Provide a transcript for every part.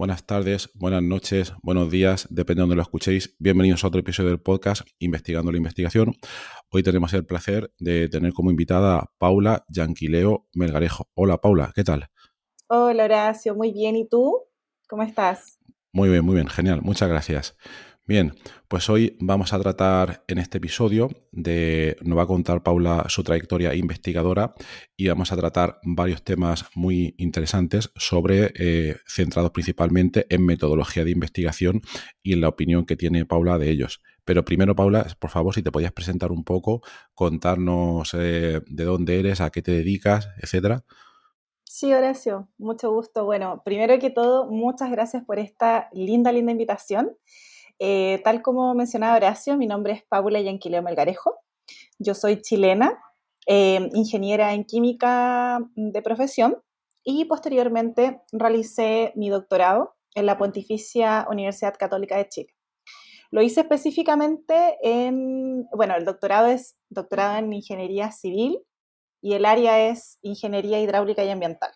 Buenas tardes, buenas noches, buenos días, depende de donde lo escuchéis. Bienvenidos a otro episodio del podcast Investigando la Investigación. Hoy tenemos el placer de tener como invitada a Paula Yanquileo Melgarejo. Hola Paula, ¿qué tal? Hola Horacio, muy bien. ¿Y tú? ¿Cómo estás? Muy bien, muy bien, genial, muchas gracias. Bien, pues hoy vamos a tratar en este episodio de, nos va a contar Paula su trayectoria investigadora y vamos a tratar varios temas muy interesantes sobre, eh, centrados principalmente en metodología de investigación y en la opinión que tiene Paula de ellos. Pero primero, Paula, por favor, si te podías presentar un poco, contarnos eh, de dónde eres, a qué te dedicas, etcétera. Sí, Horacio, mucho gusto. Bueno, primero que todo, muchas gracias por esta linda, linda invitación. Eh, tal como mencionaba Horacio, mi nombre es Paula Yanquileo Melgarejo. Yo soy chilena, eh, ingeniera en química de profesión y posteriormente realicé mi doctorado en la Pontificia Universidad Católica de Chile. Lo hice específicamente en, bueno, el doctorado es doctorado en ingeniería civil y el área es ingeniería hidráulica y ambiental.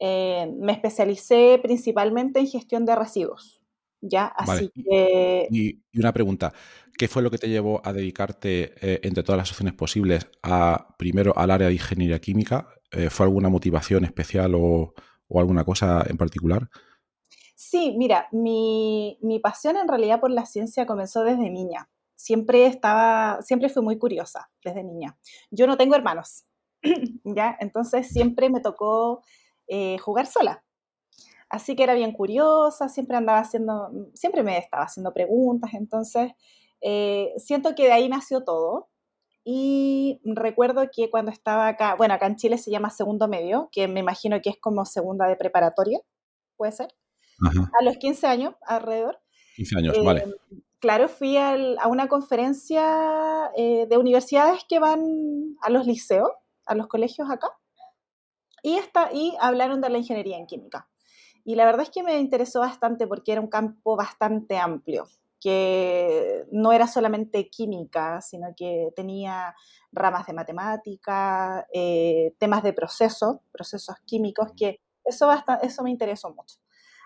Eh, me especialicé principalmente en gestión de residuos. ¿Ya? Así que... Y, una pregunta, ¿qué fue lo que te llevó a dedicarte, eh, entre todas las opciones posibles, a primero al área de ingeniería química? Eh, ¿Fue alguna motivación especial o, alguna cosa en particular? Sí, mira, mi, mi, pasión en realidad por la ciencia comenzó desde niña. Siempre estaba, siempre fui muy curiosa desde niña. Yo no tengo hermanos, ¿ya? Entonces siempre me tocó eh, jugar sola. Así que era bien curiosa, siempre andaba haciendo, siempre me estaba haciendo preguntas, entonces eh, siento que de ahí nació todo. Y recuerdo que cuando estaba acá, bueno, acá en Chile se llama segundo medio, que me imagino que es como segunda de preparatoria, puede ser, a los 15 años alrededor. 15 años, vale. Eh, claro, fui a una conferencia eh, de universidades que van a los liceos, a los colegios acá, y, está, y hablaron de la ingeniería en química. Y la verdad es que me interesó bastante porque era un campo bastante amplio, que no era solamente química, sino que tenía ramas de matemática, eh, temas de procesos, procesos químicos, que eso, eso me interesó mucho.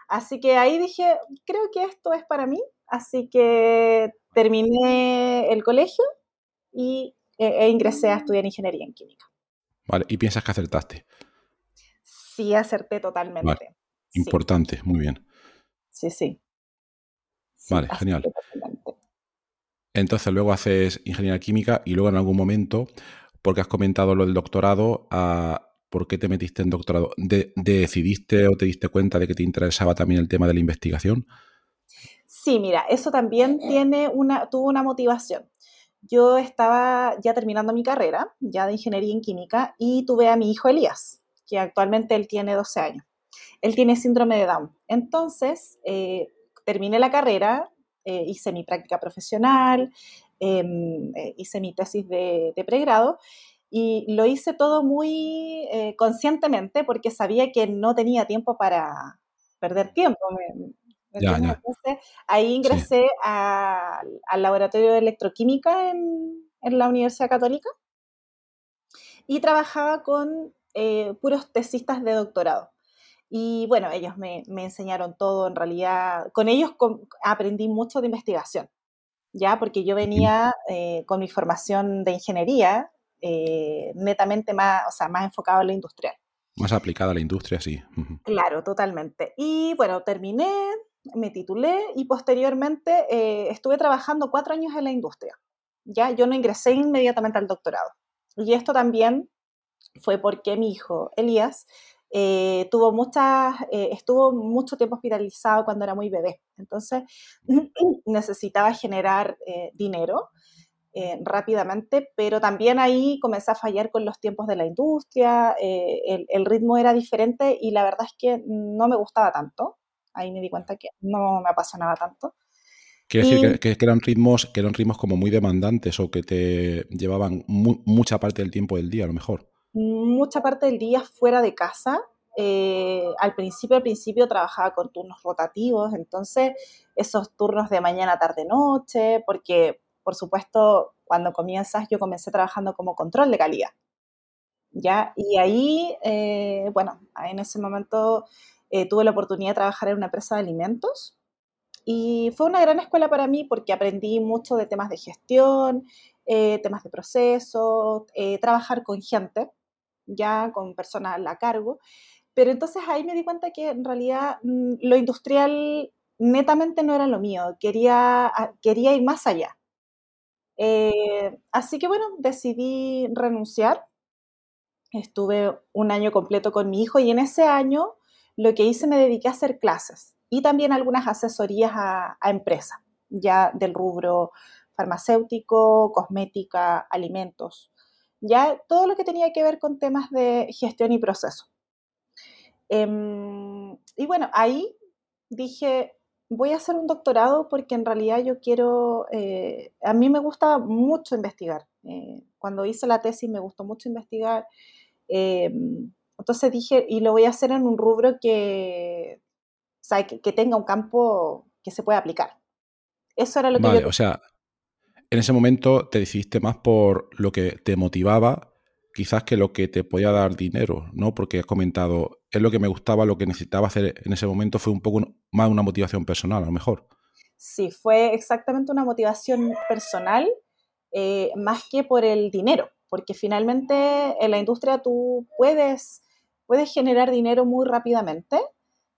Así que ahí dije, creo que esto es para mí, así que terminé el colegio y eh, e ingresé a estudiar ingeniería en química. Vale, ¿y piensas que acertaste? Sí, acerté totalmente. Importante, muy bien. Sí, sí. vale, genial. Entonces luego haces ingeniería química y luego en algún momento, porque has comentado lo del doctorado, ah, ¿por qué te metiste en doctorado? ¿Decidiste o te diste cuenta de que te interesaba también el tema de la investigación? Sí, mira, eso también tiene una, tuvo una motivación. Yo estaba ya terminando mi carrera, ya de ingeniería en química, y tuve a mi hijo Elías, que actualmente él tiene 12 años él tiene síndrome de Down. Entonces, eh, terminé la carrera, eh, hice mi práctica profesional, em, eh, hice mi tesis de, pregrado y lo hice todo muy conscientemente porque sabía que no tenía tiempo para perder tiempo. Entonces, ahí ingresé al laboratorio de electroquímica en, en, la Universidad Católica y trabajaba con puros tesistas de doctorado. Y bueno, ellos me, enseñaron todo, en realidad, con ellos aprendí mucho de investigación, ¿ya? Porque yo venía eh, con mi formación de ingeniería, eh, netamente más, o sea, más enfocado en la industrial. Más aplicada a la industria, sí. Claro, totalmente. Y bueno, terminé, me titulé y posteriormente eh, estuve trabajando cuatro años en la industria. Ya, yo no ingresé inmediatamente al doctorado. Y esto también fue porque mi hijo, Elías, eh, tuvo muchas, eh, estuvo mucho tiempo hospitalizado cuando era muy bebé. Entonces necesitaba generar dinero rápidamente, pero también ahí comencé a fallar con los tiempos de la industria, el, el, ritmo era diferente y la verdad es que no me gustaba tanto ahí me di cuenta que no me apasionaba tanto. Quiere decir que, eran ritmos, que eran ritmos como muy demandantes o que te llevaban mucha parte del tiempo del día, a lo mejor. Mucha parte del día fuera de casa. Eh, al principio, al principio trabajaba con turnos rotativos, entonces esos turnos de mañana, tarde, noche, porque por supuesto cuando comienzas yo comencé trabajando como control de calidad. ¿ya? Y ahí, eh, bueno, en ese momento eh, tuve la oportunidad de trabajar en una empresa de alimentos y fue una gran escuela para mí porque aprendí mucho de temas de gestión, eh, temas de proceso, eh, trabajar con gente, ya con personas a cargo. Pero entonces ahí me di cuenta que en realidad mm, lo industrial netamente no era lo mío, quería, ah, quería ir más allá. así que bueno, decidí renunciar. Estuve un año completo con mi hijo y en ese año lo que hice me dediqué a hacer clases y también algunas asesorías a, empresas, ya del rubro farmacéutico, cosmética, alimentos, ya todo lo que tenía que ver con temas de gestión y proceso. Em, y bueno, ahí dije, voy a hacer un doctorado porque en realidad yo quiero, eh, a mí me gusta mucho investigar. Eh, cuando hice la tesis me gustó mucho investigar. Em, entonces dije, y lo voy a hacer en un rubro que, que, tenga un campo que se pueda aplicar. Eso era lo que yo... O sea, en ese momento te decidiste más por lo que te motivaba, quizás que lo que te podía dar dinero, ¿no? Porque has comentado, es lo que me gustaba, lo que necesitaba hacer en ese momento fue un poco más una motivación personal, a lo mejor. Sí, fue exactamente una motivación personal, eh, más que por el dinero, porque finalmente en la industria tú puedes puedes generar dinero muy rápidamente,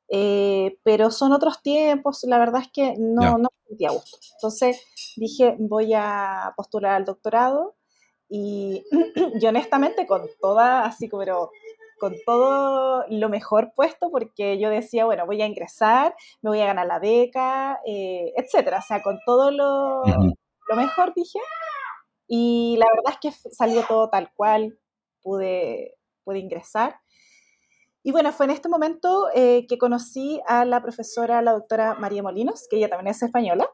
eh, pero son otros tiempos, la verdad es que no, no me sentía gusto. Entonces dije, voy a postular al doctorado y, honestamente con toda, así como, pero con todo lo mejor puesto, porque yo decía, bueno, voy a ingresar, me voy a ganar la beca, eh, etcétera, o sea, con todo lo, lo mejor dije, y la verdad es que salió todo tal cual, pude, pude ingresar. Y bueno, fue en este momento eh, que conocí a la profesora, la doctora María Molinos, que ella también es española.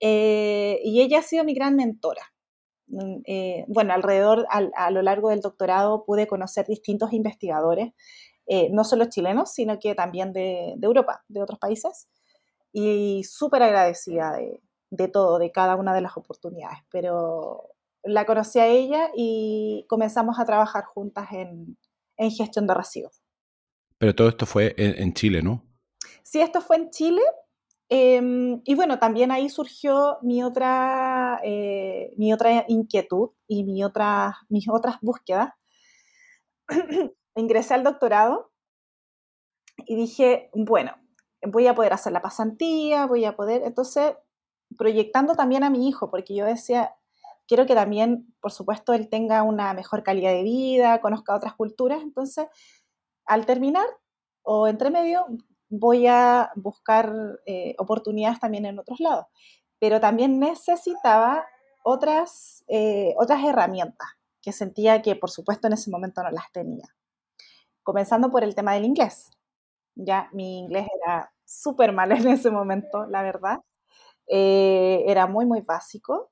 Eh, y ella ha sido mi gran mentora. Mm, eh, bueno, alrededor, a lo largo del doctorado pude conocer distintos investigadores, no solo chilenos, sino que también de, de Europa, de otros países. Y súper agradecida de, de todo, de cada una de las oportunidades. Pero la conocí a ella y comenzamos a trabajar juntas en, en gestión de residuos. Pero todo esto fue en, Chile, ¿no? Sí, esto fue en Chile. Em, y bueno, también ahí surgió mi otra, eh, mi otra inquietud y mi otra, mis otras búsquedas. Ingresé al doctorado y dije, bueno, voy a poder hacer la pasantía, voy a poder, entonces, proyectando también a mi hijo, porque yo decía, quiero que también, por supuesto, él tenga una mejor calidad de vida, conozca otras culturas. Entonces, al terminar o entre medio, voy a buscar eh, oportunidades también en otros lados. Pero también necesitaba otras, eh, otras herramientas que sentía que, por supuesto, en ese momento no las tenía. Comenzando por el tema del inglés. Ya mi inglés era súper mal en ese momento, la verdad. Eh, era muy, muy básico.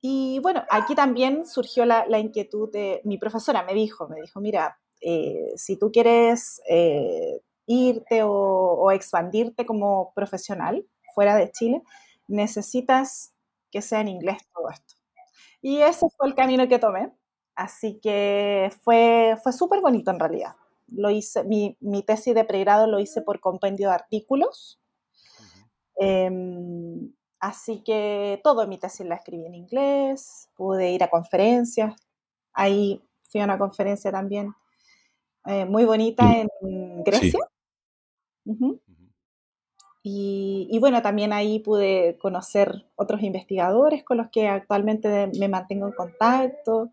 Y bueno, aquí también surgió la, inquietud de mi profesora, me dijo, me dijo, mira, eh, si tú quieres eh, irte o, expandirte como profesional fuera de Chile, necesitas que sea en inglés todo esto. Y ese fue el camino que tomé. Así que fue, fue súper bonito en realidad. Lo hice, mi, mi, tesis de pregrado lo hice por compendio de artículos. Así que todo mi tesis la escribí en inglés, pude ir a conferencias. Ahí fui a una conferencia también eh, muy bonita en Grecia. Y, bueno, también ahí pude conocer otros investigadores con los que actualmente me mantengo en contacto.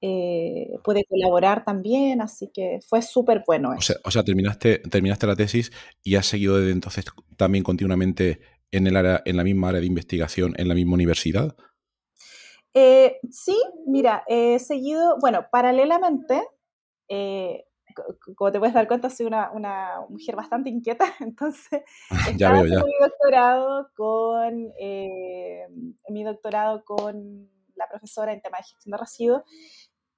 Eh, pude colaborar también, así que fue súper bueno. Eso. O, sea, terminaste, terminaste la tesis y has seguido desde entonces también continuamente en, el área, en la misma área de investigación, en la misma universidad. Eh, sí, mira, he seguido, bueno, paralelamente, eh, como te puedes dar cuenta, soy una, mujer bastante inquieta, entonces estaba haciendo mi doctorado con eh, mi doctorado con la profesora en tema de gestión de residuos,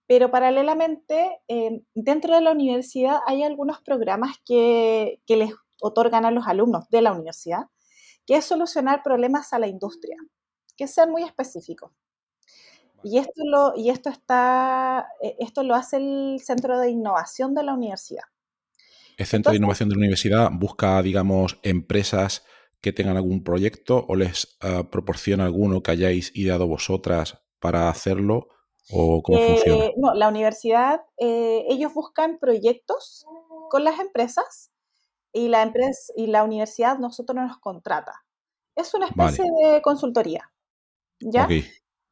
pero paralelamente dentro de la universidad hay algunos programas que, que les otorgan a los alumnos de la universidad, que es solucionar problemas a la industria, que sean muy específicos. Y esto lo, y esto está, eh, esto lo hace el Centro de Innovación de la universidad. ¿El Centro de Innovación de la universidad busca, digamos, empresas que tengan algún proyecto o les ah, proporciona alguno que hayáis ideado vosotras para hacerlo? ¿O cómo funciona? Eh, no, la universidad, eh, ellos buscan proyectos con las empresas y la, empresa, y la universidad nosotros nos contrata. Es una especie de consultoría. ¿Ya?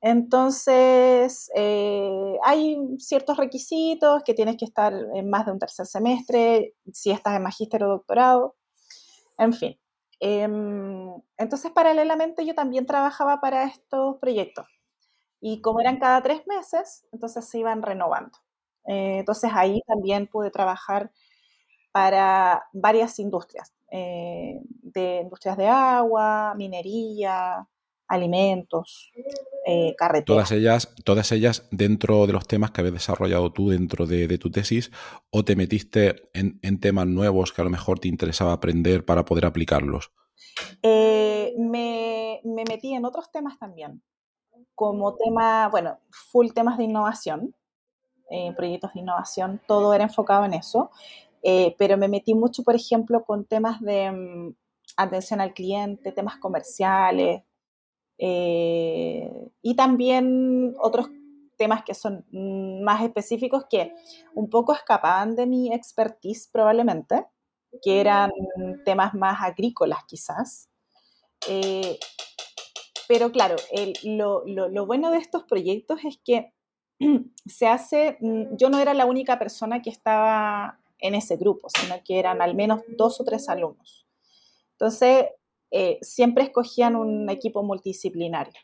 Entonces, eh, hay ciertos requisitos que tienes que estar en más de un tercer semestre, si estás en magíster o doctorado, en fin. Em, entonces, paralelamente yo también trabajaba para estos proyectos. Y como eran cada tres meses, entonces se iban renovando. Eh, entonces ahí también pude trabajar para varias industrias, eh, de industrias de agua, minería, alimentos, eh, carreteras. Todas ellas, todas ellas dentro de los temas que habías desarrollado tú dentro de, tu tesis, o te metiste en, temas nuevos que a lo mejor te interesaba aprender para poder aplicarlos. Eh, me, metí en otros temas también, como tema, bueno, full temas de innovación, eh, proyectos de innovación, todo era enfocado en eso, pero me metí mucho, por ejemplo, con temas de mm, atención al cliente, temas comerciales, eh, y también otros temas que son más específicos que un poco escapaban de mi expertise probablemente, que eran temas más agrícolas quizás. Eh, pero claro, lo, lo, bueno de estos proyectos es que se hace, mm, yo no era la única persona que estaba en ese grupo, sino que eran al menos dos o tres alumnos. Entonces, eh, siempre escogían un equipo multidisciplinario.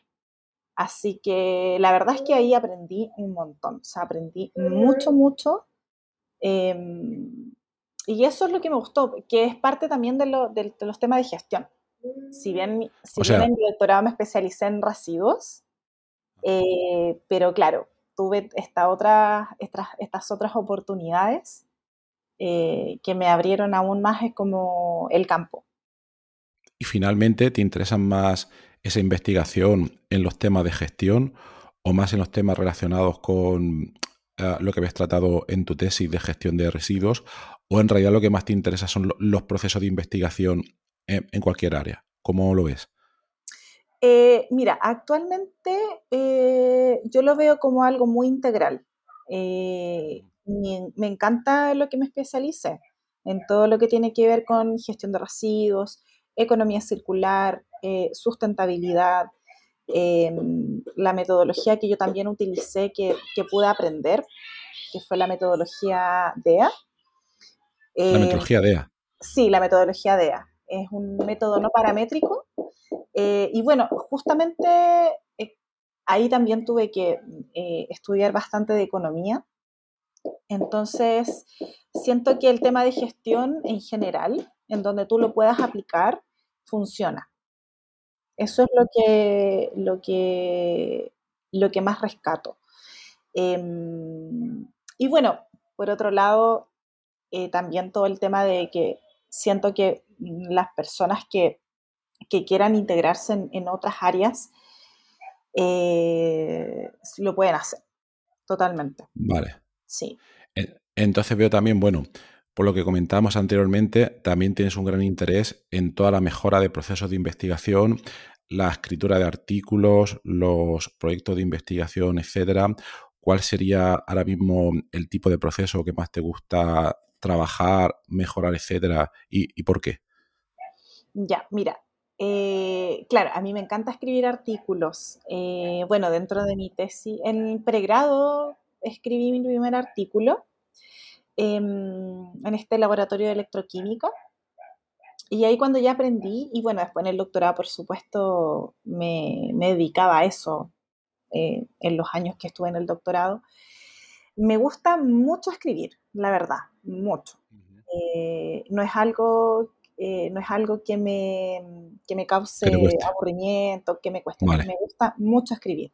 Así que la verdad es que ahí aprendí un montón, o sea, aprendí mucho, mucho. Em, y eso es lo que me gustó, que es parte también de, los temas de gestión. Si bien, si bien en mi doctorado me especialicé en residuos, eh, pero claro, tuve esta otra, estas, estas otras oportunidades eh, que me abrieron aún más como el campo y finalmente te interesan más esa investigación en los temas de gestión o más en los temas relacionados con eh, lo que habías tratado en tu tesis de gestión de residuos o en realidad lo que más te interesa son los procesos de investigación en, cualquier área. ¿Cómo lo ves? Eh, mira, actualmente eh, yo lo veo como algo muy integral. Me, me, encanta lo que me especialice en todo lo que tiene que ver con gestión de residuos, economía circular, eh, sustentabilidad, em, la metodología que yo también utilicé, que, pude aprender, que fue la metodología DEA. la eh, metodología DEA. Sí, la metodología DEA. Es un método no paramétrico. Eh, y bueno, justamente ahí también tuve que estudiar bastante de economía. Entonces, siento que el tema de gestión en general en donde tú lo puedas aplicar, funciona. Eso es lo que, lo que, lo que más rescato. Em, y bueno, por otro lado, eh, también todo el tema de que siento que las personas que, quieran integrarse en, otras áreas eh, lo pueden hacer, totalmente. Vale. Sí. Entonces veo también, bueno, por lo que comentábamos anteriormente, también tienes un gran interés en toda la mejora de procesos de investigación, la escritura de artículos, los proyectos de investigación, etcétera. ¿Cuál sería ahora mismo el tipo de proceso que más te gusta trabajar, mejorar, etcétera? ¿Y, por qué? Ya, mira, eh, claro, a mí me encanta escribir artículos. Eh, bueno, dentro de mi tesis, en pregrado escribí mi primer artículo em, en este laboratorio de electroquímica. Y ahí cuando ya aprendí, y bueno, después en el doctorado, por supuesto, me, me dedicaba a eso eh, en los años que estuve en el doctorado. Me gusta mucho escribir, la verdad, mucho. no es algo eh, no es algo que me, que me cause aburrimiento, que me cueste. Me gusta mucho escribir.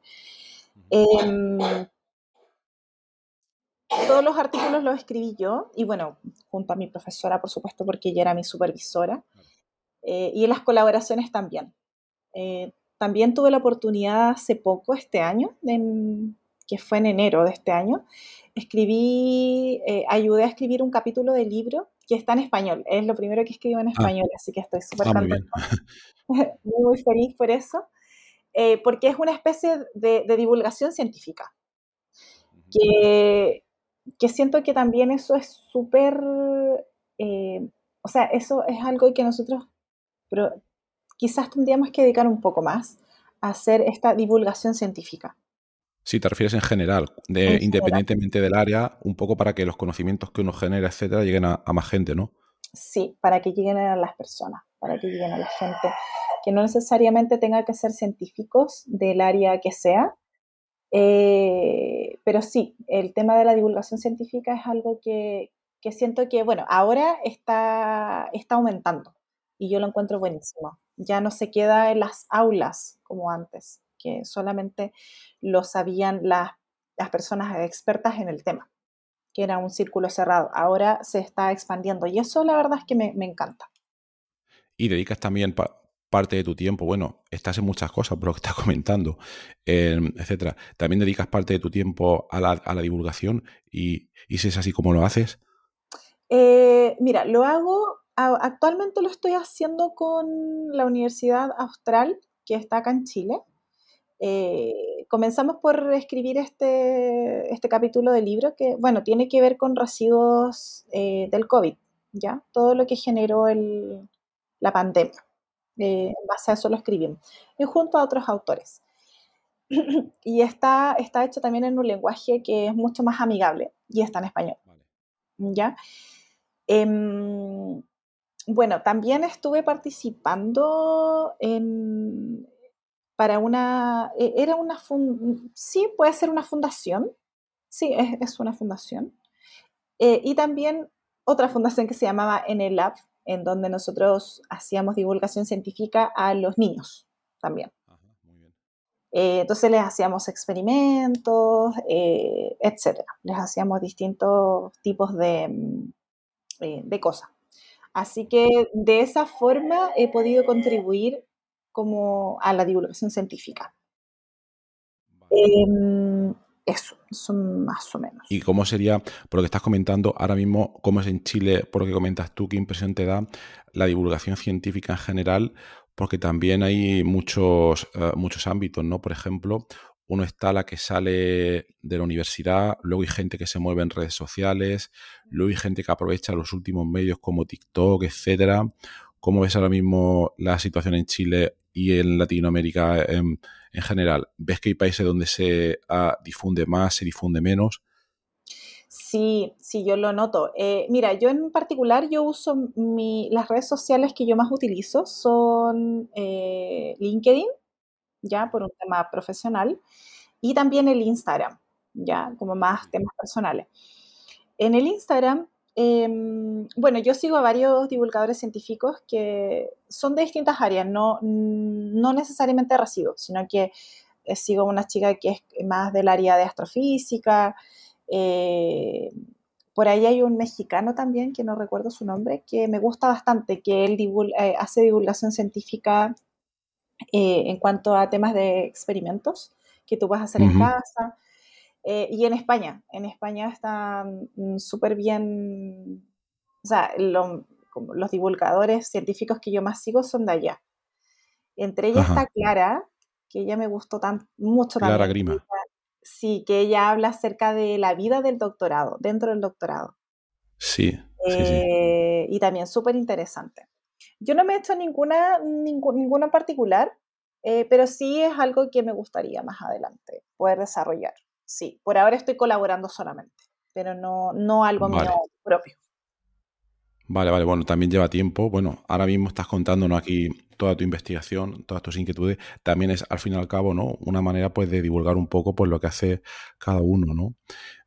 Todos los artículos los escribí yo y bueno, junto a mi profesora, por supuesto, porque ella era mi supervisora. Eh, y en las colaboraciones también. Eh, también tuve la oportunidad hace poco, este año, que fue en enero de este año, escribí, ayudé a escribir un capítulo de libro que está en español. Es lo primero que escribo en ah. español, así que estoy súper ah, muy, muy, feliz por eso, eh, porque es una especie de, divulgación científica, que, que, siento que también eso es súper, eh, o sea, eso es algo que nosotros pero quizás tendríamos que dedicar un poco más a hacer esta divulgación científica. Si te refieres en general, de, independientemente del área, un poco para que los conocimientos que uno genera, etcétera, lleguen a, más gente, ¿no? Sí, para que lleguen a las personas, para que lleguen a la gente, que no necesariamente tenga que ser científicos del área que sea, eh, pero sí, el tema de la divulgación científica es algo que, que siento que, bueno, ahora está, está aumentando y yo lo encuentro buenísimo. Ya no se queda en las aulas como antes que solamente lo sabían las, personas expertas en el tema, que era un círculo cerrado. Ahora se está expandiendo y eso la verdad es que me, encanta. Y dedicas también parte de tu tiempo, bueno, estás en muchas cosas por lo que estás comentando, em, etcétera. También dedicas parte de tu tiempo a la, divulgación y, si es así como lo haces. Eh, mira, lo hago, actualmente lo estoy haciendo con la Universidad Austral, que está acá en Chile. Eh, comenzamos por escribir este, este capítulo del libro que, bueno, tiene que ver con residuos eh, del COVID, ¿ya? Todo lo que generó el, la pandemia. Eh, en base a eso lo escribimos. Y junto a otros autores. y está, está hecho también en un lenguaje que es mucho más amigable y está en español. ¿Ya? Em, bueno, también estuve participando en, para una, e, era una, sí, puede ser una fundación, sí, es, una fundación. Eh, y también otra fundación que se llamaba Enelab, en donde nosotros hacíamos divulgación científica a los niños también. Eh, entonces les hacíamos experimentos, eh, etc. Les hacíamos distintos tipos de, mm, de cosas. Así que de esa forma he podido contribuir como a la divulgación científica. Em, eso, eso más o menos. ¿Y cómo sería, por lo que estás comentando, ahora mismo, cómo es en Chile, por lo que comentas tú, qué impresión te da la divulgación científica en general? Porque también hay muchos, eh, muchos ámbitos, ¿no? Por ejemplo, uno está la que sale de la universidad, luego hay gente que se mueve en redes sociales, luego hay gente que aprovecha los últimos medios como TikTok, etcétera. ¿Cómo ves ahora mismo la situación en Chile y en Latinoamérica en, general? ¿Ves que hay países donde se ah, difunde más, se difunde menos? Sí, sí, yo lo noto. Eh, mira, yo en particular, yo uso las redes sociales que yo más utilizo son eh, LinkedIn, ya por un tema profesional, y también el Instagram, ya como más temas personales. En el Instagram Em, bueno, yo sigo a varios divulgadores científicos que son de distintas áreas, no, no necesariamente de residuos, sino que eh, sigo a una chica que es más del área de astrofísica. Eh, por ahí hay un mexicano también, que no recuerdo su nombre, que me gusta bastante, que él eh, hace divulgación científica en cuanto a temas de experimentos que tú a hacer en casa. Eh, y en España, en España están mm, súper bien, o sea, los divulgadores científicos que yo más sigo son de allá. Entre ellas está Clara, que ella me gustó tan, mucho Clara Grima. sí, que ella habla acerca de la vida del doctorado, dentro del doctorado. Sí. sí, sí. Eh, y también súper interesante. Yo no me he hecho ninguna, ninguna en particular, eh, pero sí es algo que me gustaría más adelante poder desarrollar. Sí, por ahora estoy colaborando solamente, pero no, no algo mío propio. Vale, vale, bueno, también lleva tiempo. Bueno, ahora mismo estás contándonos aquí toda tu investigación, todas tus inquietudes. También es, al fin y al cabo, ¿no? Una manera, pues, de divulgar un poco, pues, lo que hace cada uno, ¿no?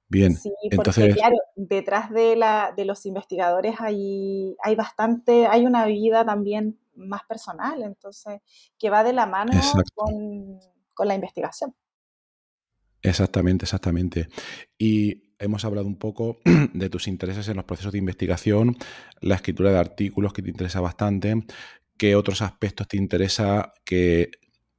Bien, sí, porque, claro, detrás de, la, de los investigadores hay, hay bastante, hay una vida también más personal, entonces, que va de la mano con, con la investigación. Exactamente, exactamente. Y hemos hablado un poco de tus intereses en los procesos de investigación, la escritura de artículos que te interesa bastante, qué otros aspectos te interesa que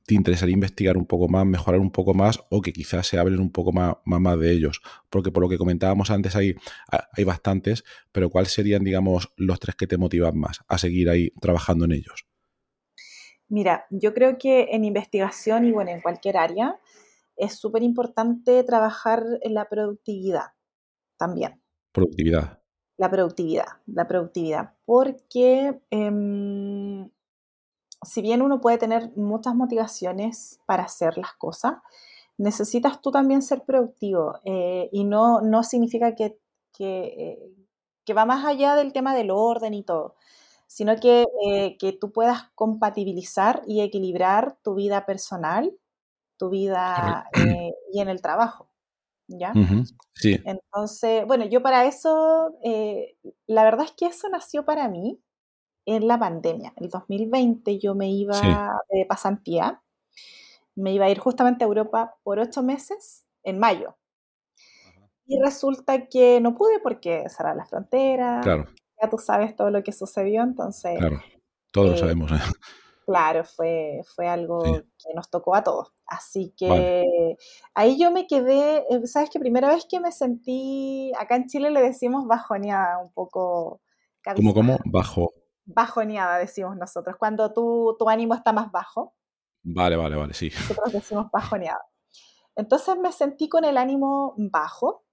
te interesaría investigar un poco más, mejorar un poco más o que quizás se hablen un poco más, más, de ellos. Porque por lo que comentábamos antes hay, hay bastantes, pero ¿cuáles serían, digamos, los tres que te motivan más a seguir ahí trabajando en ellos? Mira, yo creo que en investigación y bueno, en cualquier área es súper importante trabajar en la productividad también. Productividad. La productividad, la productividad, porque em, si bien uno puede tener muchas motivaciones para hacer las cosas, necesitas tú también ser productivo eh, y no, no significa que, eh, que, va más allá del tema del orden y todo, sino que, eh, que tú puedas compatibilizar y equilibrar tu vida personal, tu vida y en el trabajo. ¿Ya? Sí. Entonces, bueno, yo para eso, la verdad es que eso nació para mí en la pandemia. El 2020 yo me iba de pasantía, me iba a ir justamente a Europa por ocho meses en mayo. Y resulta que no pude porque cerrar la frontera. Claro. Ya tú sabes todo lo que sucedió, entonces. Claro, todos lo eh, sabemos. ¿eh? Claro, fue, fue algo que nos tocó a todos. Así que ahí yo me quedé, eh, sabes que primera vez que me sentí, acá en Chile le decimos bajoneada, un poco. ¿Cómo, cómo? Bajo bajoneada, decimos nosotros, cuando tu, tu ánimo está más bajo. Vale, vale, vale, sí. Nosotros decimos bajoneada. Entonces me sentí con el ánimo bajo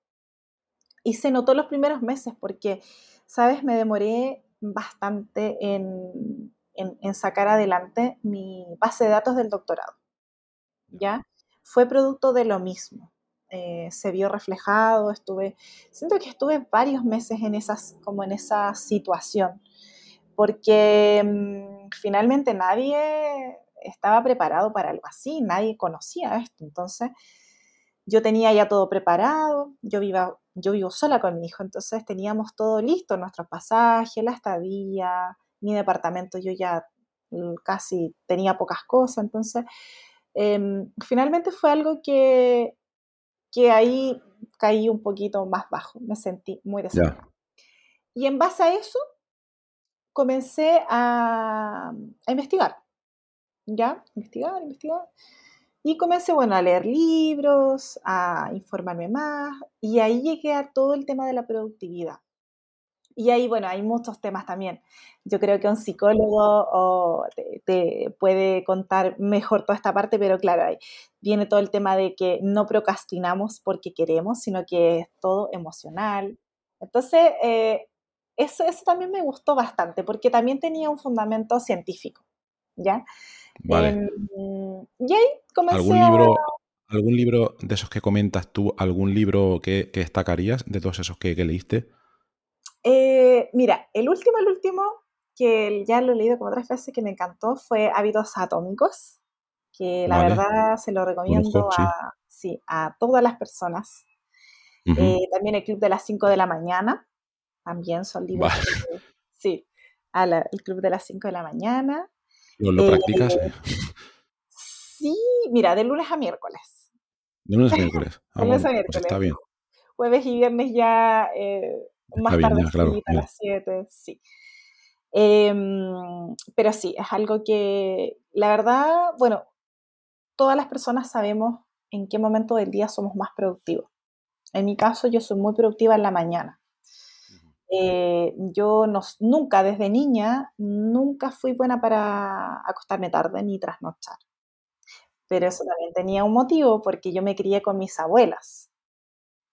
y se notó los primeros meses porque, ¿sabes? Me demoré bastante en, en, sacar adelante mi base de datos del doctorado. ¿Ya? Fue producto de lo mismo. Eh, se vio reflejado, estuve, siento que estuve varios meses en esas, como en esa situación porque mm, finalmente nadie estaba preparado para algo así, nadie conocía esto. Entonces, yo tenía ya todo preparado, yo, viva, yo vivo sola con mi hijo, entonces teníamos todo listo, nuestros pasajes, la estadía, mi departamento, yo ya mm, casi tenía pocas cosas, entonces em, finalmente fue algo que, que ahí caí un poquito más bajo, me sentí muy desanimada. Y en base a eso, comencé a, investigar, ¿ya? Investigar, investigar. Y comencé, bueno, a leer libros, a informarme más, y ahí llegué a todo el tema de la productividad. Y ahí, bueno, hay muchos temas también. Yo creo que un psicólogo te, puede contar mejor toda esta parte, pero claro, ahí viene todo el tema de que no procrastinamos porque queremos, sino que es todo emocional. Entonces, eh, eso, también me gustó bastante, porque también tenía un fundamento científico, ¿ya? Vale. Em, y ahí comencé ¿Algún libro, ¿Algún libro de esos que comentas tú, algún libro que, destacarías de todos esos que, leíste? Eh, mira, el último, el último, que ya lo he leído como tres veces, que me encantó, fue Hábitos Atómicos, que la verdad se lo recomiendo a, sí. a todas las personas. Eh, también el Club de las 5 de la mañana, también son libros. sí, el club de las 5 de la mañana. ¿Lo, eh, practicas? Sí, mira, de lunes a miércoles. De lunes a miércoles. Ah, lunes a pues miércoles. está bien. Jueves y viernes ya más tarde, a las 7, sí. Em, pero sí, es algo que, la verdad, bueno, todas las personas sabemos en qué momento del día somos más productivos. En mi caso, yo soy muy productiva en la mañana. Eh, yo nunca, desde niña, nunca fui buena para acostarme tarde ni trasnochar. Pero eso también tenía un motivo porque yo me crié con mis abuelas,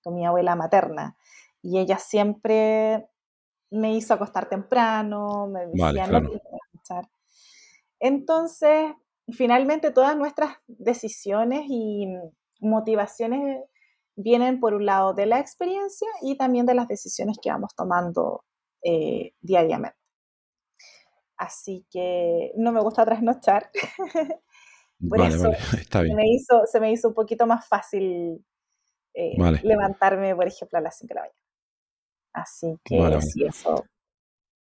con mi abuela materna, y ella siempre me hizo acostar temprano, me decía, no Entonces, finalmente todas nuestras decisiones y motivaciones vienen por un lado de la experiencia y también de las decisiones que vamos tomando eh, diariamente. Así que no me gusta trasnochar. por Vale, eso vale, está se me, hizo, se me hizo un poquito más fácil eh, Vale, levantarme, por ejemplo, a las 5 de la mañana. Así que vale. sí, eso.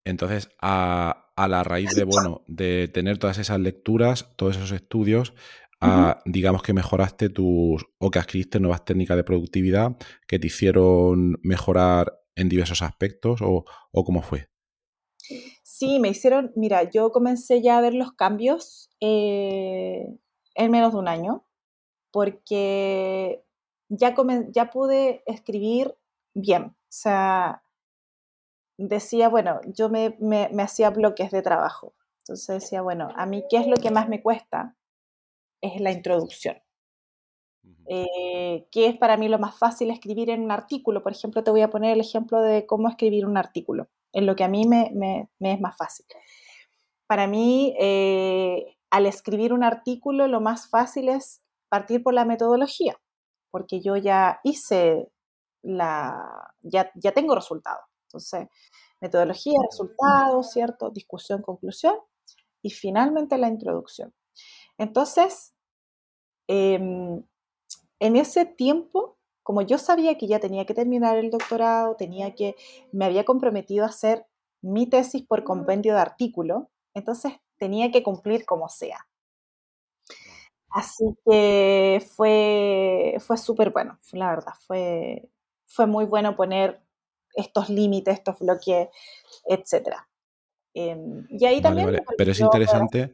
Entonces, a, a la raíz de, bueno, de tener todas esas lecturas, todos esos estudios, Ujú. a, digamos que mejoraste tus, o que adquiriste nuevas técnicas de productividad que te hicieron mejorar en diversos aspectos, o, o cómo fue. Sí, me hicieron, mira, yo comencé ya a ver los cambios eh, en menos de un año, porque ya, comen- ya pude escribir bien. O sea, decía, bueno, yo me, me- me hacía bloques de trabajo. Entonces decía, bueno, a mí, ¿qué es lo que más me cuesta? Es la introducción. Eh, ¿qué es para mí lo más fácil escribir en un artículo? Por ejemplo, te voy a poner el ejemplo de cómo escribir un artículo, en lo que a mí me, me- me es más fácil. Para mí, eh, al escribir un artículo, lo más fácil es partir por la metodología, porque yo ya hice la, ya, ya tengo resultados. Entonces, metodología, resultados, ¿cierto? Discusión, conclusión y finalmente la introducción. Entonces, em, en ese tiempo, como yo sabía que ya tenía que terminar el doctorado, tenía que, me había comprometido a hacer mi tesis por compendio de artículo, entonces tenía que cumplir como sea. Así que fue, fue súper bueno, la verdad, fue, fue muy bueno poner estos límites, estos bloques, etc. Em, y ahí también vale. Pero es interesante,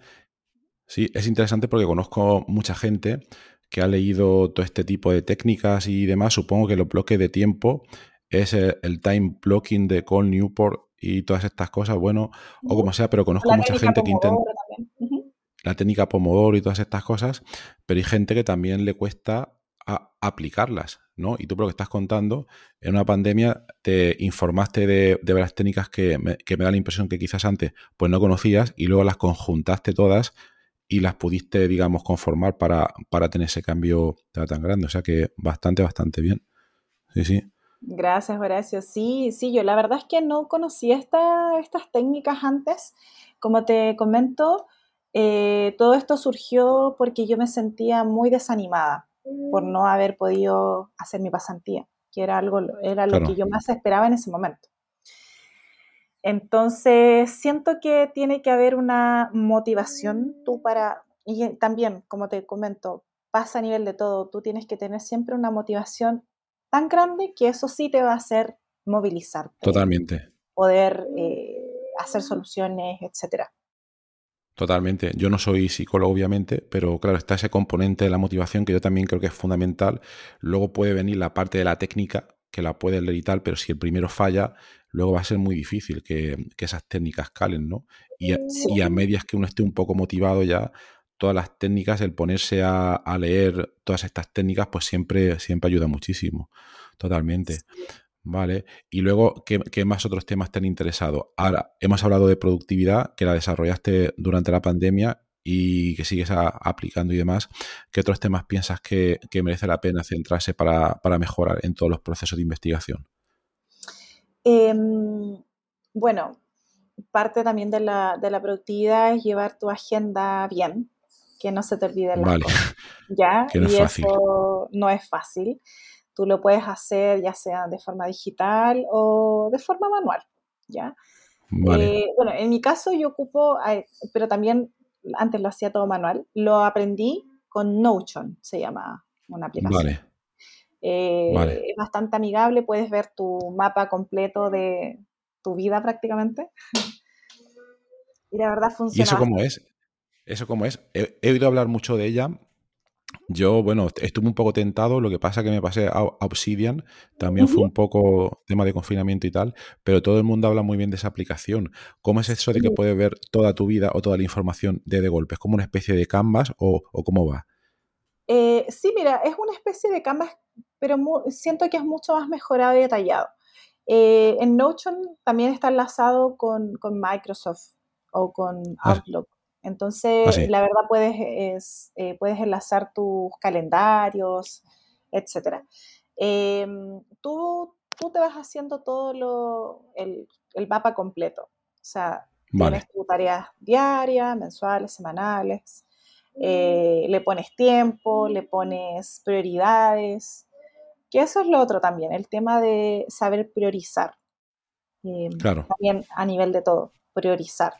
sí, es interesante porque conozco mucha gente que ha leído todo este tipo de técnicas y demás. Supongo que los bloques de tiempo es el, el time blocking de Cole Newport y todas estas cosas, bueno, o como sea, pero conozco La mucha gente que intenta también. Ujú. la técnica Pomodoro y todas estas cosas, pero hay gente que también le cuesta a- aplicarlas, ¿no? Y tú por lo que estás contando, en una pandemia te informaste de, de varias técnicas que me, que me da la impresión que quizás antes pues no conocías y luego las conjuntaste todas y las pudiste, digamos, conformar para, para tener ese cambio tan grande. O sea que bastante, bastante bien. Sí, sí. Gracias, Horacio. Sí, sí, yo la verdad es que no conocía esta- estas técnicas antes. Como te comento, eh, todo esto surgió porque yo me sentía muy desanimada por no haber podido hacer mi pasantía, que era algo, era lo que yo más esperaba en ese momento. Entonces, siento que tiene que haber una motivación tú para, y también, como te comento, pasa a nivel de todo, tú tienes que tener siempre una motivación tan grande que eso sí te va a hacer movilizarte, totalmente. poder eh, hacer soluciones, etcétera. Totalmente. Yo no soy psicólogo, obviamente, pero claro, está ese componente de la motivación que yo también creo que es fundamental. Luego puede venir la parte de la técnica, que la puedes leer y tal, pero si el primero falla, luego va a ser muy difícil que, que esas técnicas calen, ¿no? Y a, Sí, y a medias que uno esté un poco motivado ya, todas las técnicas, el ponerse a, a leer todas estas técnicas, pues siempre, siempre ayuda muchísimo. Totalmente. sí. Vale. Y luego, ¿qué, qué más otros temas te han interesado? Ahora, hemos hablado de productividad, que la desarrollaste durante la pandemia y que sigues a- aplicando y demás. ¿Qué otros temas piensas que, que merece la pena centrarse para, para mejorar en todos los procesos de investigación? Em, bueno, parte también de la, de la productividad es llevar tu agenda bien, que no se te olviden las Vale, cosas, ¿ya? que no es Y fácil. eso no es fácil. Tú lo puedes hacer ya sea de forma digital o de forma manual, ¿ya? Vale, Eh, bueno, en mi caso yo ocupo, pero también antes lo hacía todo manual, lo aprendí con Notion, se llama una aplicación. vale, Eh, vale. es bastante amigable, puedes ver tu mapa completo de tu vida prácticamente y la verdad ¿Y funciona eso cómo es? ¿Eso cómo es? He, he oído hablar mucho de ella. Yo, bueno, estuve un poco tentado, lo que pasa que me pasé a Obsidian, también fue un poco tema de confinamiento y tal, pero todo el mundo habla muy bien de esa aplicación. ¿Cómo es eso de que puedes ver toda tu vida o toda la información de de golpe? ¿Es como una especie de canvas o, o cómo va? Eh, sí, mira, es una especie de Canvas, pero siento que es mucho más mejorado y detallado. Eh, en Notion también está enlazado con, con Microsoft o con Ah, Outlook. Entonces, Ah, sí. la verdad puedes, es, eh, puedes enlazar tus calendarios, etc. tú, tú te vas haciendo todo lo, el, el mapa completo. O sea, Vale, tienes tus tareas diarias, mensuales, semanales. eh, le pones tiempo, le pones prioridades, que eso es lo otro también, el tema de saber priorizar, eh, claro, también a nivel de todo, priorizar.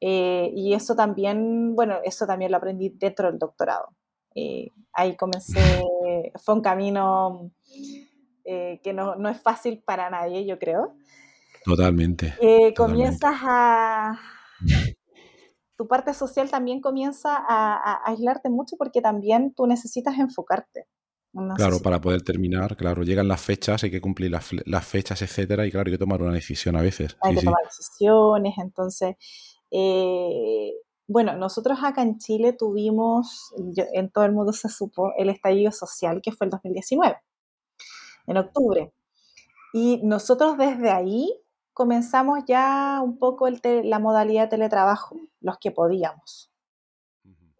Eh, y eso también, bueno, eso también lo aprendí dentro del doctorado. Eh, ahí comencé, fue un camino eh, que no, no, es fácil para nadie, yo creo. totalmente. Eh, totalmente. comienzas a... Tu parte social también comienza a, a, aislarte mucho porque también tú necesitas enfocarte. No claro, si... para poder terminar, claro, llegan las fechas, hay que cumplir las, las, fechas, etcétera, y claro, hay que tomar una decisión a veces. Hay sí, que sí. tomar decisiones, entonces, eh, bueno, nosotros acá en Chile tuvimos, yo, en todo el mundo se supo, el estallido social que fue el 2019, en octubre. Y nosotros desde ahí comenzamos ya un poco el la modalidad de teletrabajo, los que podíamos.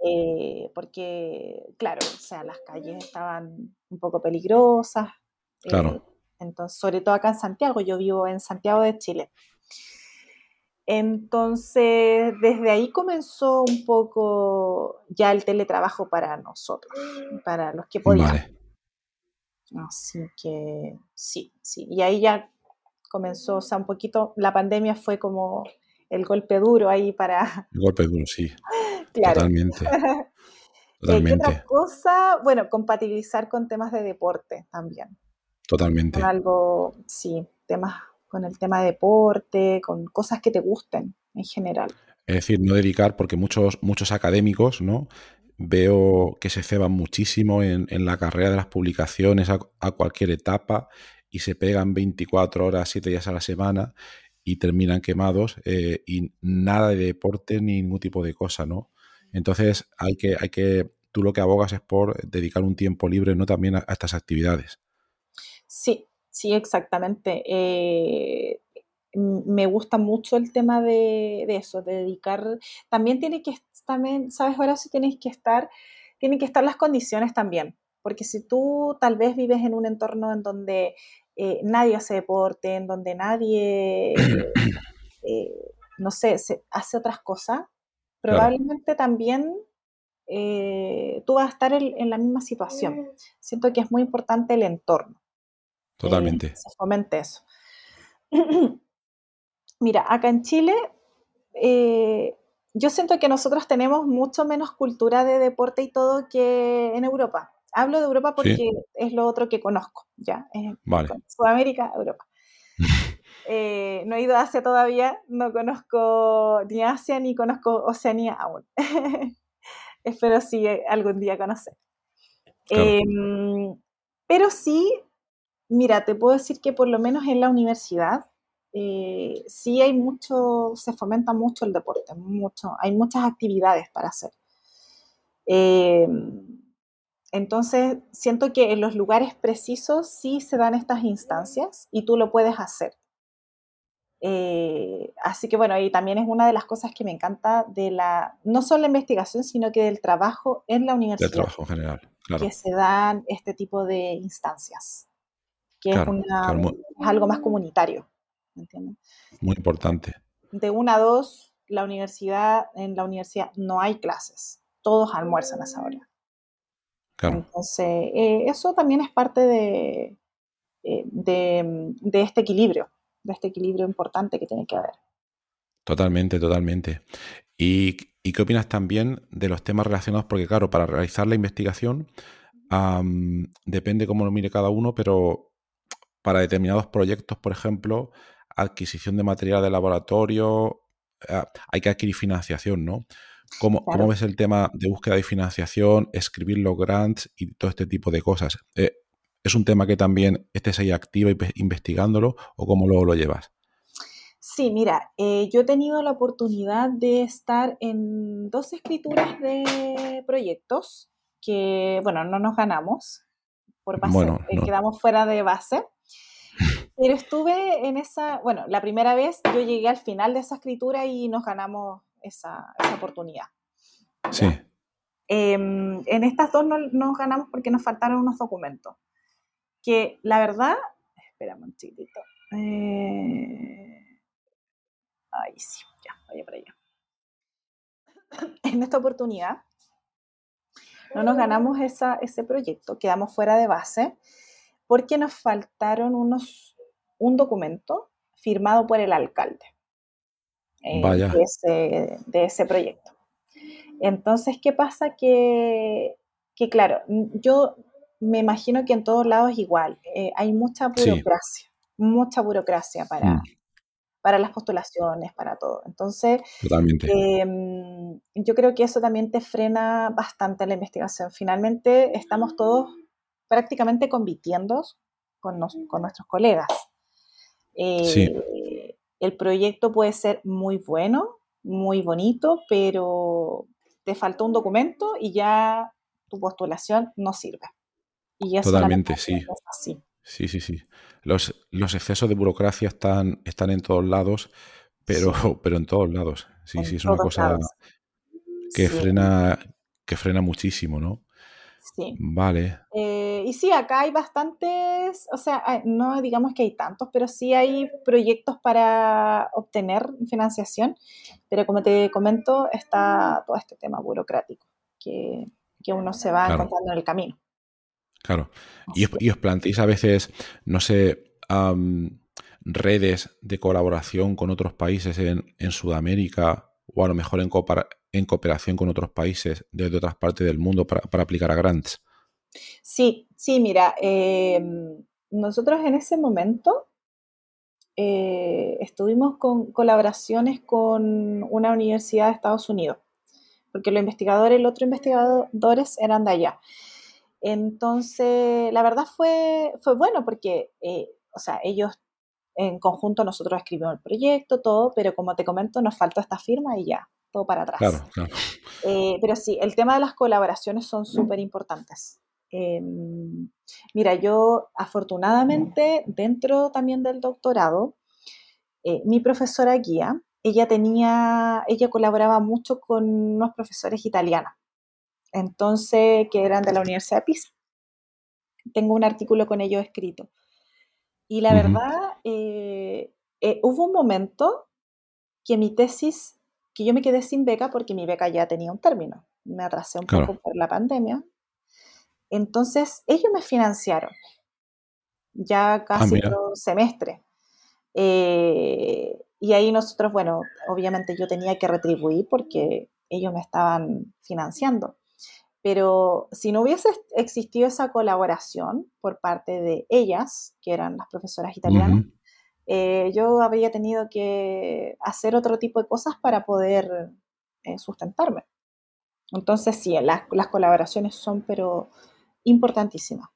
Eh, porque, claro, o sea, las calles estaban un poco peligrosas. Claro. Eh, entonces, sobre todo acá en Santiago, yo vivo en Santiago de Chile. Entonces, desde ahí comenzó un poco ya el teletrabajo para nosotros, para los que podíamos. Vale. Así que sí, sí. Y ahí ya comenzó, o sea, un poquito, la pandemia fue como el golpe duro ahí para... El golpe duro, sí. Claro. Totalmente. Totalmente. ¿Qué otra cosa? Bueno, compatibilizar con temas de deporte también. Totalmente. Con algo, sí, temas con el tema de deporte, con cosas que te gusten en general. Es decir, no dedicar, porque muchos, muchos académicos, ¿no? Veo que se ceban muchísimo en, en la carrera de las publicaciones a, a, cualquier etapa y se pegan 24 horas, 7 días a la semana y terminan quemados eh, y nada de deporte ni ningún tipo de cosa, ¿no? Entonces hay que, hay que, tú lo que abogas es por dedicar un tiempo libre, ¿no? También a, a estas actividades. Sí, sí, exactamente. Eh, me gusta mucho el tema de, de, eso, de dedicar. También tiene que, también, sabes, Horacio, tienes que estar, tienen que estar las condiciones también. Porque si tú tal vez vives en un entorno en donde eh, nadie hace deporte, en donde nadie, eh, no sé, se hace otras cosas, probablemente claro. también eh, tú vas a estar en, en, la misma situación. Siento que es muy importante el entorno. Totalmente. Eh, se fomente eso. Mira, acá en Chile, eh, yo siento que nosotros tenemos mucho menos cultura de deporte y todo que en Europa. Hablo de Europa porque Sí. es lo otro que conozco, ¿ya? Eh, Vale. Sudamérica, Europa. Eh, no he ido a Asia todavía, no conozco ni Asia ni conozco Oceanía aún. Espero sí eh, algún día conocer. Claro. Eh, pero sí, mira, te puedo decir que por lo menos en la universidad eh, sí hay mucho, se fomenta mucho el deporte, mucho, hay muchas actividades para hacer. Eh, entonces, siento que en los lugares precisos sí se dan estas instancias y tú lo puedes hacer. Eh, así que bueno, y también es una de las cosas que me encanta de la, no solo la investigación, sino que del trabajo en la universidad. Del trabajo en general, claro. Que se dan este tipo de instancias, que Claro, es, una, claro, muy- es algo más comunitario. ¿me entiendes? Muy importante. De una a dos, la universidad, en la universidad no hay clases, todos almuerzan a esa hora. Claro, Entonces, eh, eso también es parte de, eh, de, de este equilibrio, de este equilibrio importante que tiene que haber. totalmente, totalmente. ¿Y, y qué opinas también de los temas relacionados? Porque claro, para realizar la investigación am, depende cómo lo mire cada uno, pero para determinados proyectos, por ejemplo, adquisición de material de laboratorio, eh, hay que adquirir financiación, ¿no? ¿Cómo, Claro. cómo ves el tema de búsqueda de financiación, escribir los grants y todo este tipo de cosas? Eh, ¿Es un tema que también estés ahí activa investigándolo o cómo lo, lo llevas? Sí, mira, eh, yo he tenido la oportunidad de estar en dos escrituras de proyectos que, bueno, no nos ganamos por base, Bueno, eh, no. quedamos fuera de base, pero estuve en esa, bueno, la primera vez yo llegué al final de esa escritura y nos ganamos esa, esa oportunidad. Sí. Em, en estas dos no, nos ganamos porque nos faltaron unos documentos. Que la verdad, espérame un chiquitito. Eh, ahí sí, ya, vaya para allá. En esta oportunidad no nos ganamos esa, ese proyecto, quedamos fuera de base porque nos faltaron unos, un documento firmado por el alcalde eh, de, ese, de, ese, proyecto. Entonces, ¿qué pasa? Que, que, claro, yo me imagino que en todos lados es igual. Eh, hay mucha burocracia, mucha burocracia para, mm. para las postulaciones, para todo. Entonces, em, yo creo que eso también te frena bastante la investigación. Finalmente, estamos todos prácticamente compitiendo con, con nuestros colegas. Eh, el proyecto puede ser muy bueno, muy bonito, pero te faltó un documento y ya tu postulación no sirve. Y Totalmente, sí. Sí, sí, sí. Los, los, excesos de burocracia están, están en todos lados, pero, pero en todos lados. Sí, sí, es una cosa que frena que frena muchísimo, ¿no? Sí. Vale. Eh, y sí, acá hay bastantes, o sea, no digamos que hay tantos, pero sí hay proyectos para obtener financiación, pero como te comento, está todo este tema burocrático que, uno se va encontrando en el camino. Claro. Y os, planteáis a veces, no sé, redes de colaboración con otros países en, en Sudamérica o a lo mejor en, en cooperación con otros países desde otras partes del mundo para, aplicar a grants? Sí, sí, mira, em, nosotros en ese momento eh, estuvimos con colaboraciones con una universidad de Estados Unidos, porque los investigadores, los otros investigadores eran de allá. Entonces, la verdad fue, fue bueno porque, eh, o sea, ellos en conjunto nosotros escribimos el proyecto, todo, pero como te comento, nos faltó esta firma y ya, todo para atrás. Claro, claro. Eh, pero sí, el tema de las colaboraciones son súper importantes. Em, mira, yo afortunadamente dentro también del doctorado, eh, mi profesora guía, ella tenía, ella colaboraba mucho con unos profesores italianos, entonces, que eran de la Universidad de Pisa. Tengo un artículo con ellos escrito. Y la verdad, eh, hubo un momento que mi tesis que yo me quedé sin beca porque mi beca ya tenía un término. Me atrasé un poco por la pandemia. Entonces, ellos me financiaron ya ah, casi un semestre. Eh, y ahí nosotros, bueno, obviamente yo tenía que retribuir porque ellos me estaban financiando. Pero si no hubiese existido esa colaboración por parte de ellas, que eran las profesoras italianas, eh, yo habría tenido que hacer otro tipo de cosas para poder eh, sustentarme. Entonces, sí, las, colaboraciones son, pero importantísimas.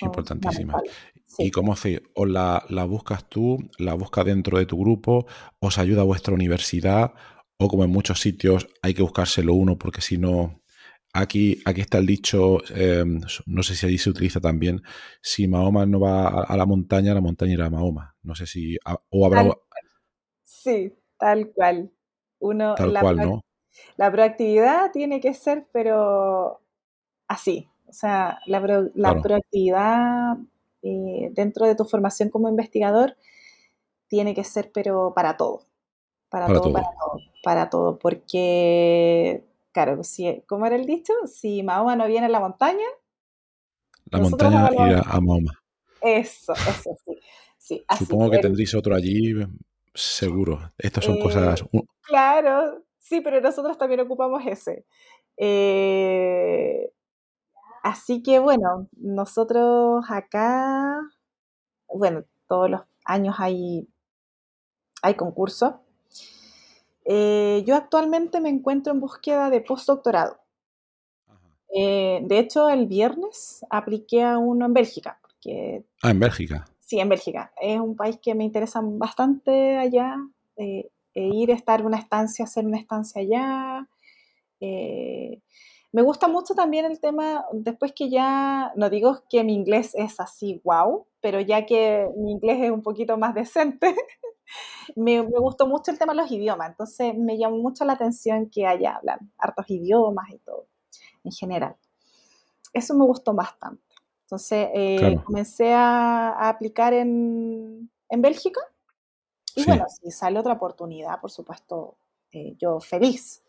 importantísimas. ¿Y cómo hace? ¿O la, la, buscas tú, la buscas dentro de tu grupo, os ayuda vuestra universidad? O como en muchos sitios hay que buscárselo uno porque si no Aquí, aquí está el dicho, em, no sé si allí se utiliza también, si Mahoma no va a, la montaña, la montaña irá a Mahoma. No sé si... o habrá... sí, tal cual. Uno, tal la cual, ¿no? La proactividad tiene que ser, pero así. O sea, la, proactividad eh, dentro de tu formación como investigador tiene que ser, pero para todo. Para, todo, para todo. Para todo. Porque claro, si, ¿cómo era el dicho? Si Mahoma no viene a la montaña, la montaña irá a Mahoma. Eso, eso sí. sí Supongo que, tendréis otro allí, seguro. Estas son cosas. Eh, claro, sí, pero nosotros también ocupamos ese. Eh, así que bueno, nosotros acá, bueno, todos los años hay, hay concursos eh, yo actualmente me encuentro en búsqueda de postdoctorado. Eh, de hecho, el viernes apliqué a uno en Bélgica. Porque, ah, en Bélgica. Sí, en Bélgica. Es un país que me interesa bastante allá. Eh, e ir, estar una estancia, hacer una estancia allá. Me gusta mucho también el tema, después que ya, no digo que mi inglés es así, wow, pero ya que mi inglés es un poquito más decente, me, gustó mucho el tema de los idiomas, entonces me llamó mucho la atención que allá hablan hartos idiomas y todo, en general. Eso me gustó bastante. Entonces eh, comencé a, aplicar en, en, Bélgica y bueno, si sale otra oportunidad, por supuesto, eh, yo feliz.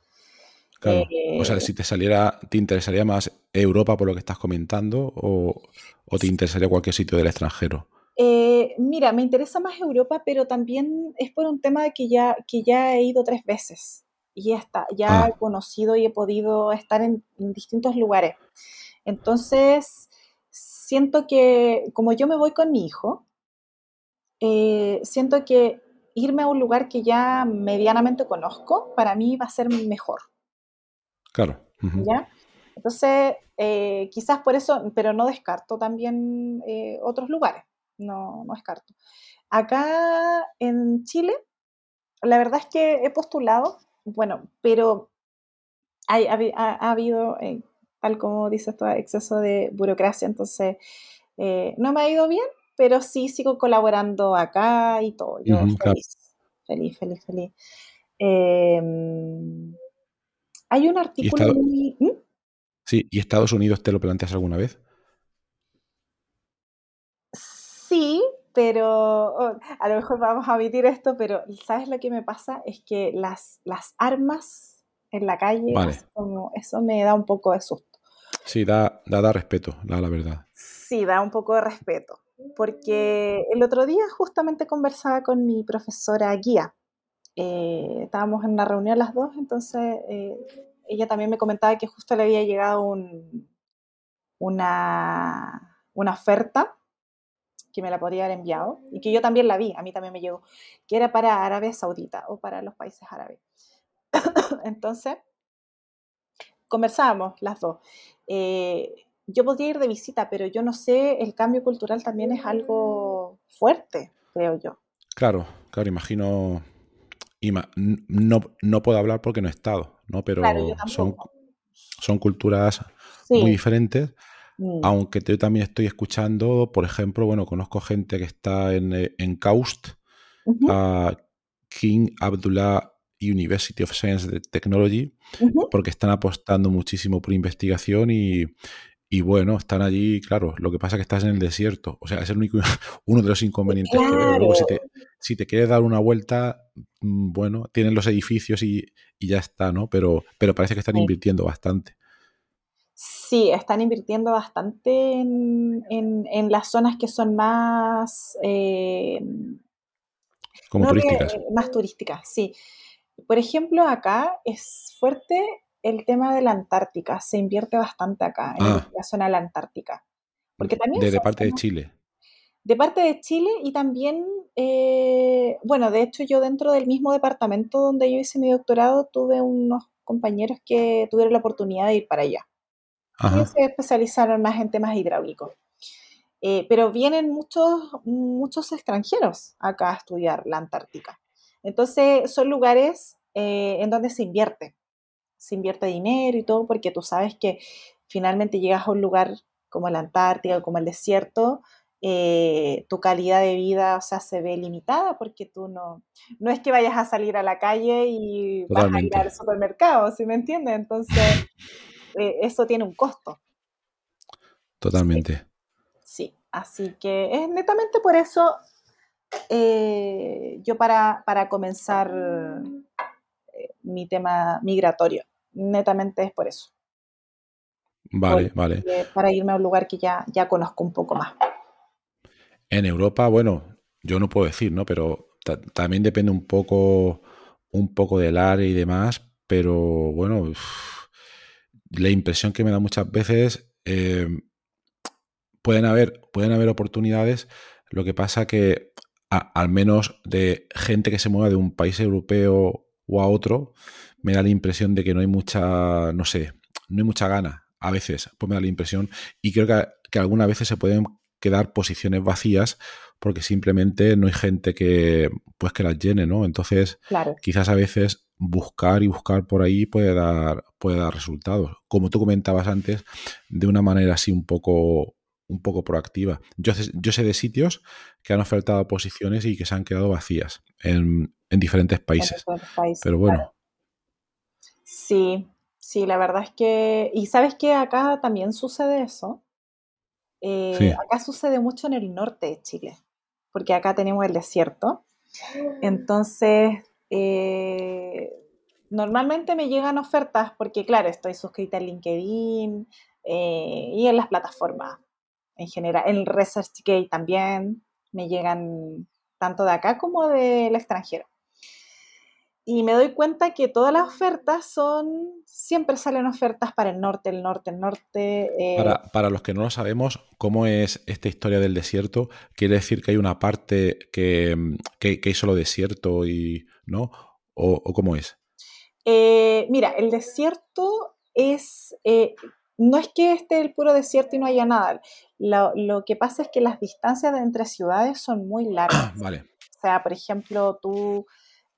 O sea, eh, si te saliera, ¿te interesaría más Europa por lo que estás comentando o, o te interesaría cualquier sitio del extranjero? Eh, mira, me interesa más Europa, pero también es por un tema de que ya, que ya he ido tres veces y ya está, ya ah. he conocido y he podido estar en, distintos lugares. Entonces, siento que como yo me voy con mi hijo, eh, siento que irme a un lugar que ya medianamente conozco, para mí va a ser mejor. Claro. ¿Ya? Entonces, eh, quizás por eso, pero no descarto también otros lugares no, no descarto. Acá en Chile, la verdad es que he postulado, bueno, pero hay, ha, habido, eh, tal como dice esto, exceso de burocracia, entonces eh, no me ha ido bien, pero sí sigo colaborando acá y todo. Yo feliz, feliz, feliz, feliz, em, hay un artículo muy... ¿Mm? Sí, ¿y Estados Unidos te lo planteas alguna vez? Sí, pero oh, a lo mejor vamos a omitir esto, pero ¿sabes lo que me pasa? Es que las, las armas en la calle, como, eso me da un poco de susto. Sí, da, da, respeto, la, la verdad. Sí, da un poco de respeto, porque el otro día justamente conversaba con mi profesora guía. Eh, estábamos en una reunión las dos, entonces eh, ella también me comentaba que justo le había llegado un, una, una oferta que me la podría haber enviado y que yo también la vi, a mí también me llegó, que era para Arabia Saudita o para los países árabes. Entonces, conversábamos las dos. Eh, yo podría ir de visita, pero yo no sé, el cambio cultural también es algo fuerte, creo yo. Claro, claro, imagino, no, no puedo hablar porque no he estado, ¿no? Pero son, son culturas muy diferentes Mm. Aunque yo también estoy escuchando, por ejemplo, bueno, conozco gente que está en, eh, en KAUST, King Abdullah University of Science and Technology, porque están apostando muchísimo por investigación y, y, bueno, están allí, claro, lo que pasa es que estás en el desierto, o sea, es el único, uno de los inconvenientes que veo. Luego, si te, si te quieres dar una vuelta, mm, bueno, tienen los edificios y, y ya está, ¿no? Pero, pero parece que están invirtiendo bastante. Sí, están invirtiendo bastante en, las zonas que son más... Eh, Como turísticas. más turísticas, sí. Por ejemplo, acá es fuerte el tema de la Antártica. Se invierte bastante acá, en ah. la zona de la Antártica. Porque también de, parte de Chile. De parte de Chile y también, eh, bueno, de hecho yo dentro del mismo departamento donde yo hice mi doctorado tuve unos compañeros que tuvieron la oportunidad de ir para allá se especializaron más en temas hidráulicos. Eh, pero vienen muchos, muchos extranjeros acá a estudiar la Antártica. Entonces son lugares eh, en donde se invierte, se invierte dinero y todo, porque tú sabes que finalmente llegas a un lugar como la Antártica o como el desierto, eh, tu calidad de vida o sea, se ve limitada porque tú no, no es que vayas a salir a la calle y vas a ir al supermercado, ¿sí me entiendes? Entonces, eh, eso tiene un costo. Totalmente. Sí, así que es netamente por eso eh, yo para, comenzar eh, mi tema migratorio, netamente es por eso. Vale, vale. Para irme a un lugar que ya, ya conozco un poco más. En Europa, bueno, yo no puedo decir, ¿no? Pero también depende un poco, un poco del área y demás, pero bueno, la impresión que me da muchas veces, eh, pueden, haber, pueden haber oportunidades, lo que pasa que al menos de gente que se mueva de un país europeo o a otro, me da la impresión de que no hay mucha, no sé, no hay mucha gana. A veces, pues me da la impresión. Y creo que, que algunas veces se pueden quedar posiciones vacías porque simplemente no hay gente que pues que las llene, ¿no? Entonces, quizás a veces buscar y buscar por ahí puede dar, puede dar resultados. Como tú comentabas antes, de una manera así un poco un poco proactiva. Yo, yo sé de sitios que han ofertado posiciones y que se han quedado vacías en, diferentes países. Pero bueno. Sí, sí, la verdad es que... Y sabes que acá también sucede eso. Eh, acá sucede mucho en el norte de Chile, porque acá tenemos el desierto. Entonces, eh, normalmente me llegan ofertas porque, claro, estoy suscrita en LinkedIn eh, y en las plataformas en general. En ResearchGate también me llegan tanto de acá como del extranjero. Y me doy cuenta que todas las ofertas son, siempre salen ofertas para el norte, el norte, el norte. Eh. Para, los que no lo sabemos, ¿cómo es esta historia del desierto? ¿Quiere decir que hay una parte que, que, que hay solo desierto y no? ¿O, cómo es? Eh, mira, el desierto es, eh, no es que esté el puro desierto y no haya nada. Lo, que pasa es que las distancias entre ciudades son muy largas. vale. O sea, por ejemplo, tú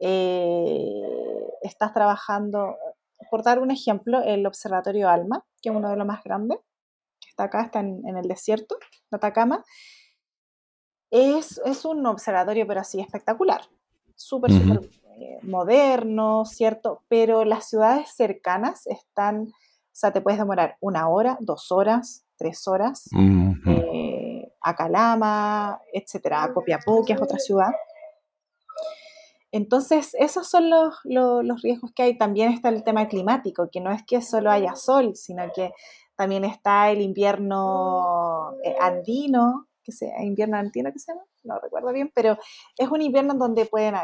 eh, estás trabajando, por dar un ejemplo, el Observatorio ALMA, que es uno de los más grandes, que está acá, está en, el desierto de Atacama. Es, un observatorio, pero así espectacular. Súper, súper eh, moderno, ¿cierto? Pero las ciudades cercanas están o sea, te puedes demorar una hora, dos horas, tres horas, eh, a Calama, etcétera, a Copiapó, que es otra ciudad. Entonces, esos son los, los, riesgos que hay. También está el tema climático, que no es que solo haya sol, sino que también está el invierno eh, andino, que sea invierno andino que se llama, no recuerdo bien, pero es un invierno en donde pueden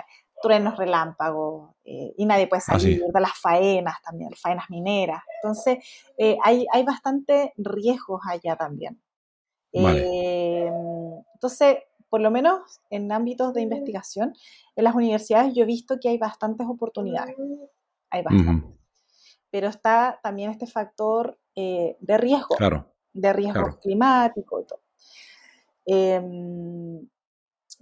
truenos relámpagos eh, y nadie puede ah, salir de las faenas también, faenas mineras. Entonces, eh, hay, hay bastante riesgos allá también. Eh, entonces, por lo menos en ámbitos de investigación, en las universidades yo he visto que hay bastantes oportunidades. Hay bastantes. Pero está también este factor de riesgo, de riesgo climático y todo. Em,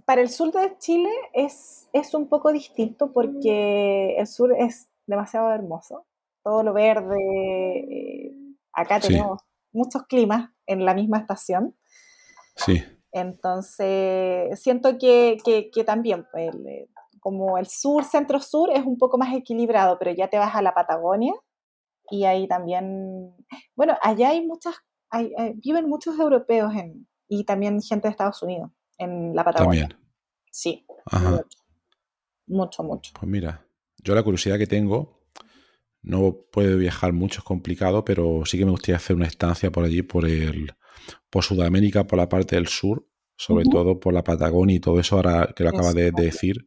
para el sur de Chile es, es un poco distinto porque el sur es demasiado hermoso. Todo lo verde. Eh, acá tenemos muchos climas en la misma estación. Sí. Entonces, siento que, también, pues, eh, como el sur, centro-sur, es un poco más equilibrado, pero ya te vas a la Patagonia y ahí también, bueno, allá hay muchas, hay, viven muchos europeos en, y también gente de Estados Unidos en la Patagonia. También. Sí. Mucho, mucho, Pues mira, yo la curiosidad que tengo, no puedo viajar mucho, es complicado, pero sí que me gustaría hacer una estancia por allí, por el, por Sudamérica, por la parte del sur, sobre todo por la Patagonia y todo eso, ahora que lo acaba de, decir,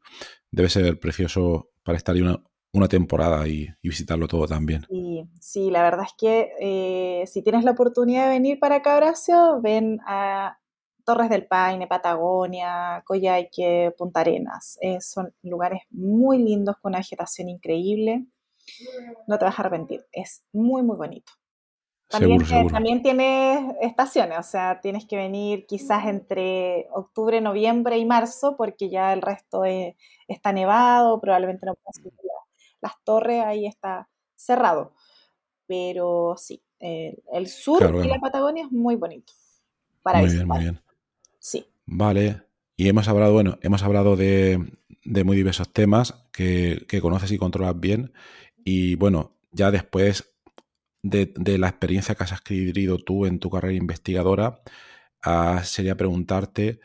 debe ser precioso para estar ahí una, temporada y, visitarlo todo también. Sí, sí, la verdad es que eh, si tienes la oportunidad de venir para acá, Horacio, ven a, Torres del Paine, Patagonia, Coyhaique, Punta Arenas. Eh, son lugares muy lindos con una vegetación increíble. No te vas a arrepentir. Es muy, muy bonito. También, también tienes estaciones, o sea, tienes que venir quizás entre octubre, noviembre y marzo, porque ya el resto está nevado, probablemente no puedas subir las torres, ahí está cerrado. Pero sí, el sur de la Patagonia es muy bonito. Para muy bien, muy bien. Sí. Vale. Y hemos hablado, bueno, hemos hablado de, muy diversos temas que, conoces y controlas bien. Y bueno, ya después de, la experiencia que has adquirido tú en tu carrera investigadora, ah, sería preguntarte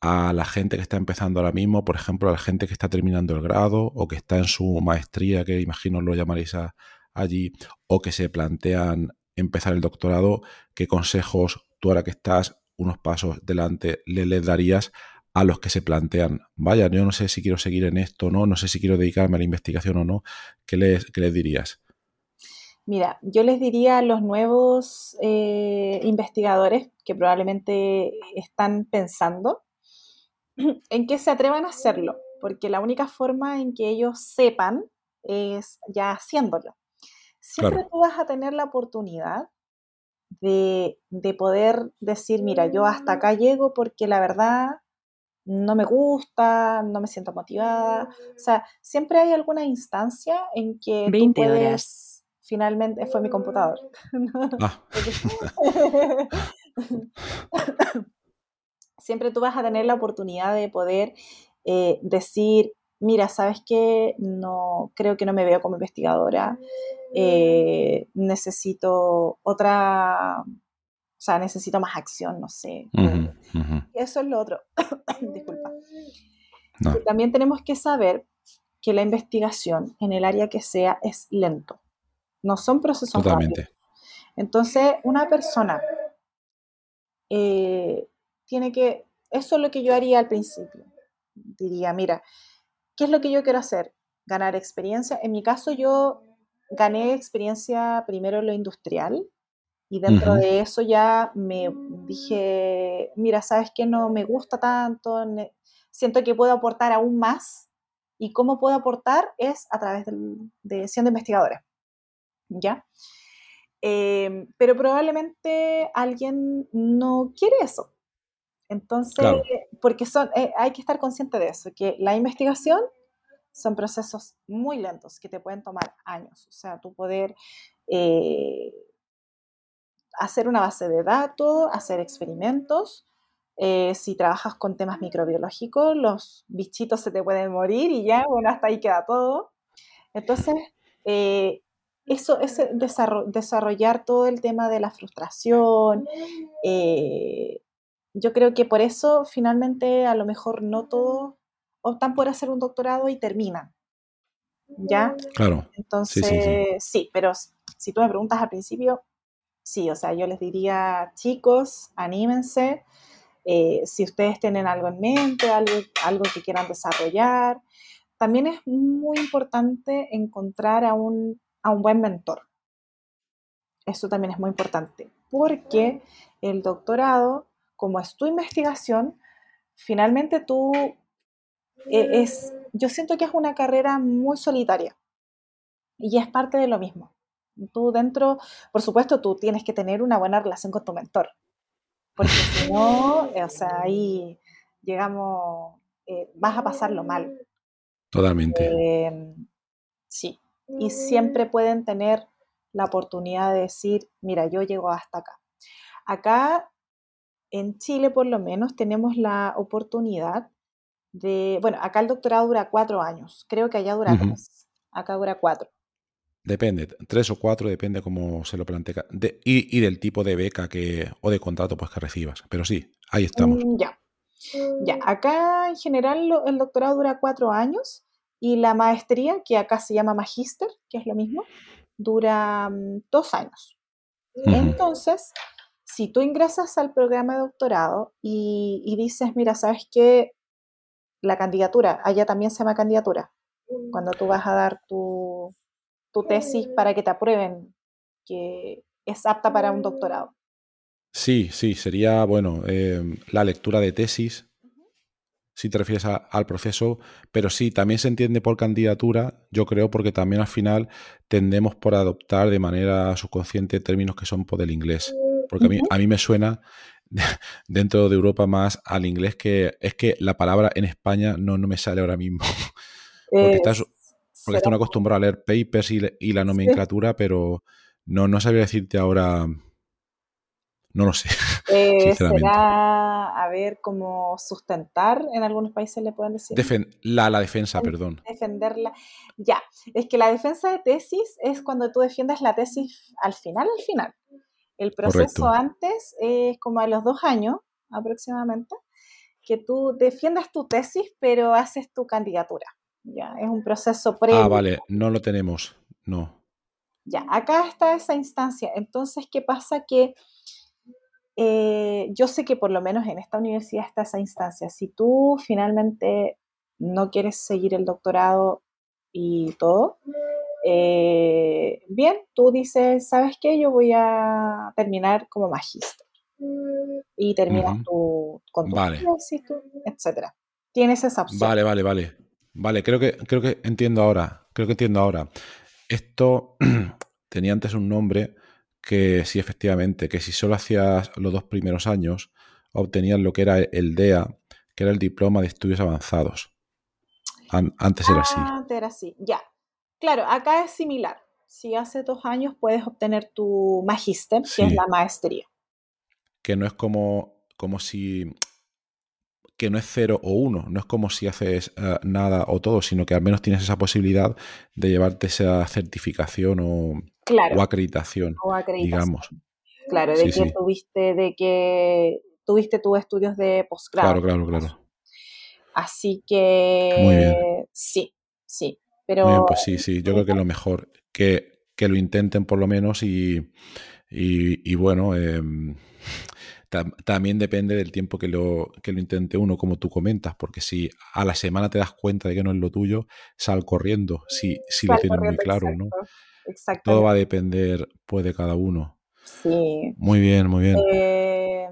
a la gente que está empezando ahora mismo, por ejemplo, a la gente que está terminando el grado o que está en su maestría, que imagino lo llamaréis allí, o que se plantean empezar el doctorado, ¿qué consejos tú ahora que estás unos pasos delante le, darías a los que se plantean, vaya, yo no sé si quiero seguir en esto o no, no sé si quiero dedicarme a la investigación o no, ¿qué les, les dirías? Mira, yo les diría a los nuevos eh, investigadores que probablemente están pensando en que se atrevan a hacerlo, porque la única forma en que ellos sepan es ya haciéndolo. Siempre tú vas a tener la oportunidad de, poder decir, mira, yo hasta acá llego porque la verdad no me gusta, no me siento motivada. O sea, siempre hay alguna instancia en que 20 tú puedes, finalmente, fue mi computador. Ah. siempre tú vas a tener la oportunidad de poder eh, decir, mira, ¿sabes qué? No, creo que no me veo como investigadora, eh, necesito otra, o sea, necesito más acción, no sé. Eso es lo otro. Disculpa. También tenemos que saber que la investigación en el área que sea es lento. No son procesos Totalmente. Entonces, una persona eh, tiene que, eso es lo que yo haría al principio. Diría, mira, ¿qué es lo que yo quiero hacer? Ganar experiencia. En mi caso, yo gané experiencia primero en lo industrial y dentro de eso ya me dije, mira, ¿sabes qué? No me gusta tanto, siento que puedo aportar aún más y cómo puedo aportar es a través de siendo investigadora. ¿Ya? Em, pero probablemente alguien no quiere eso. Entonces, porque son, eh, hay que estar consciente de eso, que la investigación son procesos muy lentos que te pueden tomar años. O sea, tú poder eh, hacer una base de datos, hacer experimentos. Eh, si trabajas con temas microbiológicos, los bichitos se te pueden morir y ya, bueno, hasta ahí queda todo. Entonces, eso es desarrollar todo el tema de la frustración. Eh, yo creo que por eso finalmente a lo mejor no todos optan por hacer un doctorado y terminan. ¿Ya? Claro. Entonces, sí, pero si tú me preguntas al principio, sí, o sea, yo les diría, chicos, anímense. Eh, si ustedes tienen algo en mente, algo, algo que quieran desarrollar. También es muy importante encontrar a un a un buen mentor. Eso también es muy importante, porque el doctorado, como es tu investigación, finalmente tú eh, es, yo siento que es una carrera muy solitaria y es parte de lo mismo. Tú dentro, por supuesto, tú tienes que tener una buena relación con tu mentor, porque si no, o sea, ahí llegamos, eh, vas a pasarlo mal. Totalmente. Eh, sí, y siempre pueden tener la oportunidad de decir, mira, yo llego hasta acá. Acá, en Chile por lo menos, tenemos la oportunidad de, bueno, acá el doctorado dura cuatro años, creo que allá dura tres, acá dura cuatro. Depende, tres o cuatro, depende cómo se lo plantea. y, del tipo de beca que, o de contrato pues, que recibas. Pero sí, ahí estamos. Mm, ya. Ya, acá en general el doctorado dura cuatro años y la maestría, que acá se llama magíster, que es lo mismo, dura mm, dos años. Entonces, si tú ingresas al programa de doctorado y, dices, mira, ¿sabes qué? La candidatura, allá también se llama candidatura, cuando tú vas a dar tu, tesis para que te aprueben que es apta para un doctorado. Sí, sí, sería, bueno, eh, la lectura de tesis si te refieres al proceso, pero sí, también se entiende por candidatura, yo creo, porque también al final tendemos por adoptar de manera subconsciente términos que son por el inglés. Porque a mí, a mí me suena dentro de Europa más al inglés que es que la palabra en España no, no me sale ahora mismo. porque estás, porque estoy acostumbrado a leer papers y, la nomenclatura, pero no, no sabría decirte ahora no lo sé. Eh, será, a ver, como sustentar, en algunos países le pueden decir. la, la defensa, perdón. Defenderla. Ya, es que la defensa de tesis es cuando tú defiendes la tesis al final, al final. El proceso antes es como a los dos años aproximadamente, que tú defiendas tu tesis, pero haces tu candidatura. Ya, es un proceso ah, previo. Ah, vale, no lo tenemos, no. Ya, acá está esa instancia. Entonces, ¿qué pasa? Que eh, yo sé que por lo menos en esta universidad está esa instancia. Si tú finalmente no quieres seguir el doctorado y todo, eh, bien, tú dices, ¿sabes qué? Yo voy a terminar como magíster. Y terminas tu, con tu vale. etcétera. Tienes esa opción. Vale, vale, vale. Vale, creo que, creo que entiendo ahora. Creo que entiendo ahora. Esto tenía antes un nombre que sí, efectivamente, que si solo hacías los dos primeros años, obtenías lo que era el DEA, que era el diploma de estudios avanzados. antes era así. Antes era así, ya. Claro, acá es similar. Si hace dos años puedes obtener tu magíster, que es la maestría. Que no es como, como si que no es cero o uno, no es como si haces eh, nada o todo, sino que al menos tienes esa posibilidad de llevarte esa certificación o, acreditación, digamos. Claro, de que tuviste, de que tuviste tus estudios de posgrado. Claro, claro, claro. Así que sí, sí. Pero, Muy bien, pues sí, sí, yo creo que es lo mejor, que, que lo intenten por lo menos y, y, bueno, em, también depende del tiempo que lo, que lo intente uno, como tú comentas, porque si a la semana te das cuenta de que no es lo tuyo, sal corriendo, si, si lo tienes muy claro, ¿no? Todo va a depender pues, de cada uno. Sí. Muy bien, muy bien. Eh,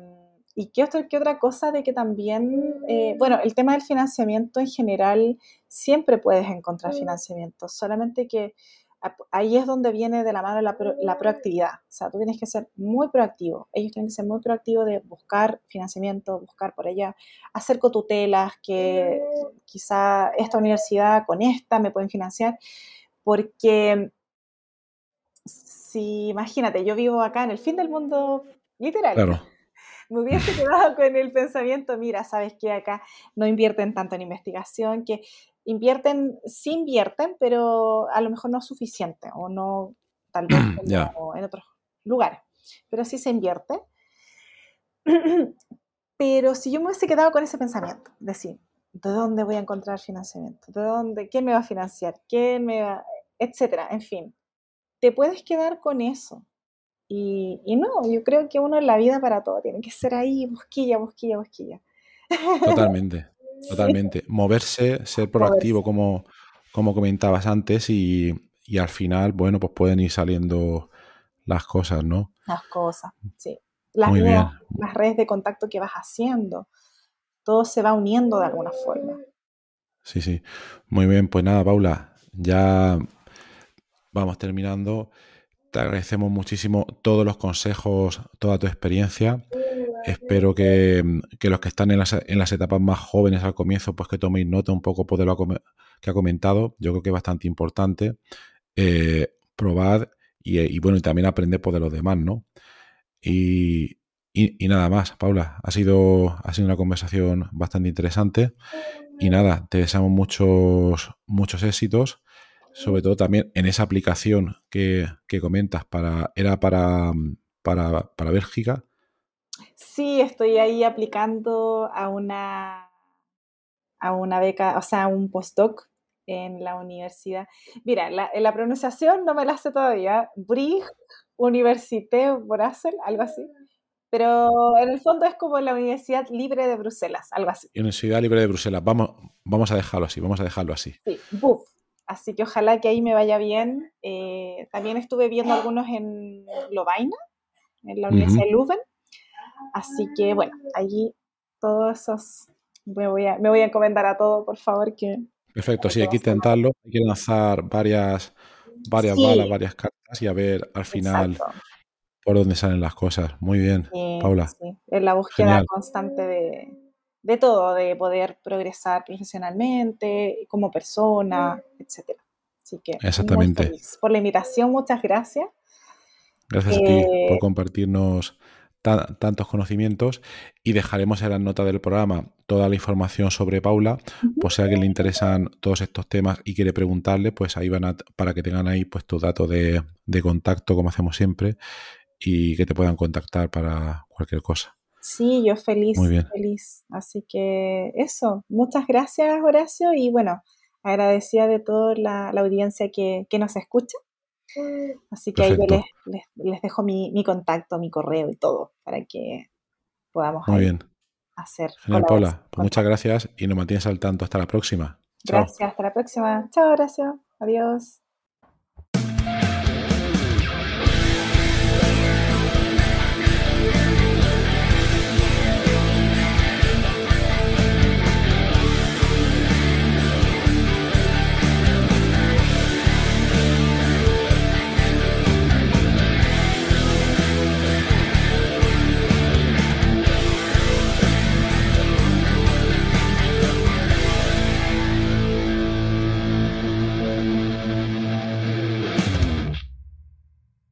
y qué otra, qué otra cosa de que también, eh, bueno, el tema del financiamiento en general, siempre puedes encontrar financiamiento, solamente que ahí es donde viene de la mano la, la, proactividad. O sea, tú tienes que ser muy proactivo. Ellos tienen que ser muy proactivos de buscar financiamiento, buscar por allá, hacer cotutelas, que quizá esta universidad con esta me pueden financiar, porque si, imagínate, yo vivo acá en el fin del mundo, literal. Claro. Me hubiese quedado con el pensamiento, mira, sabes que acá no invierten tanto en investigación, que invierten, sí invierten, pero a lo mejor no es suficiente o no tal vez en otros lugares, pero sí se invierte. pero si yo me hubiese quedado con ese pensamiento, decir, ¿de dónde voy a encontrar financiamiento? ¿De dónde? ¿Quién me va a financiar? ¿Quién me va? Etcétera, en fin. Te puedes quedar con eso. Y, y no, yo creo que uno en la vida para todo tiene que ser ahí, busquilla, busquilla, busquilla. Totalmente. Totalmente. Moverse, ser proactivo, como, como comentabas antes, y, al final, bueno, pues pueden ir saliendo las cosas, ¿no? Las cosas, sí. Las, Muy bien. las redes de contacto que vas haciendo, todo se va uniendo de alguna forma. Sí, sí. Muy bien, pues nada, Paula, ya vamos terminando. Te agradecemos muchísimo todos los consejos, toda tu experiencia. Espero que, los que están en las, etapas más jóvenes al comienzo, pues que toméis nota un poco de lo que ha comentado. Yo creo que es bastante importante eh, probar y, bueno, y también aprender por de los demás, ¿no? Y, nada más, Paula, ha sido, ha sido una conversación bastante interesante. Y nada, te deseamos muchos, muchos éxitos, sobre todo también en esa aplicación que, comentas, para, era para, para, para Bélgica Sí, estoy ahí aplicando a una, a una beca, o sea, a un postdoc en la universidad. Mira, la, la pronunciación no me la sé todavía. Brig Université Brussels, algo así. Pero en el fondo es como la Universidad Libre de Bruselas, algo así. Universidad Libre de Bruselas, vamos, vamos a dejarlo así, vamos a dejarlo así. Sí, BUF. Así que ojalá que ahí me vaya bien. Eh, también estuve viendo algunos en Lovaina, en la Universidad de Leuven. Así que bueno, allí todos esos, me voy a, me voy a encomendar a todo, por favor, que... Perfecto, sí, hay que intentarlo, hay que lanzar varias, varias balas, varias cartas y a ver al final por dónde salen las cosas. Muy bien, Paula. Sí. Es la búsqueda constante de, de todo, de poder progresar profesionalmente, como persona, etc. Así que, Exactamente. por la invitación, muchas gracias. Gracias a ti por eh, compartirnos tantos conocimientos y dejaremos en la nota del programa toda la información sobre Paula, pues si a alguien le interesan todos estos temas y quiere preguntarle, pues ahí van a, para que tengan ahí pues tu dato de, contacto como hacemos siempre y que te puedan contactar para cualquier cosa. Sí, yo feliz, Muy bien. feliz. Así que eso, muchas gracias Horacio y bueno, agradecida de toda la, audiencia que, que nos escucha Así que ahí yo les, dejo mi, contacto, mi correo y todo para que podamos Muy bien. hacer. Genial, Paula. Pues muchas gracias y nos mantienes al tanto. Hasta la próxima. Gracias, hasta la próxima. Chao, gracias. Adiós.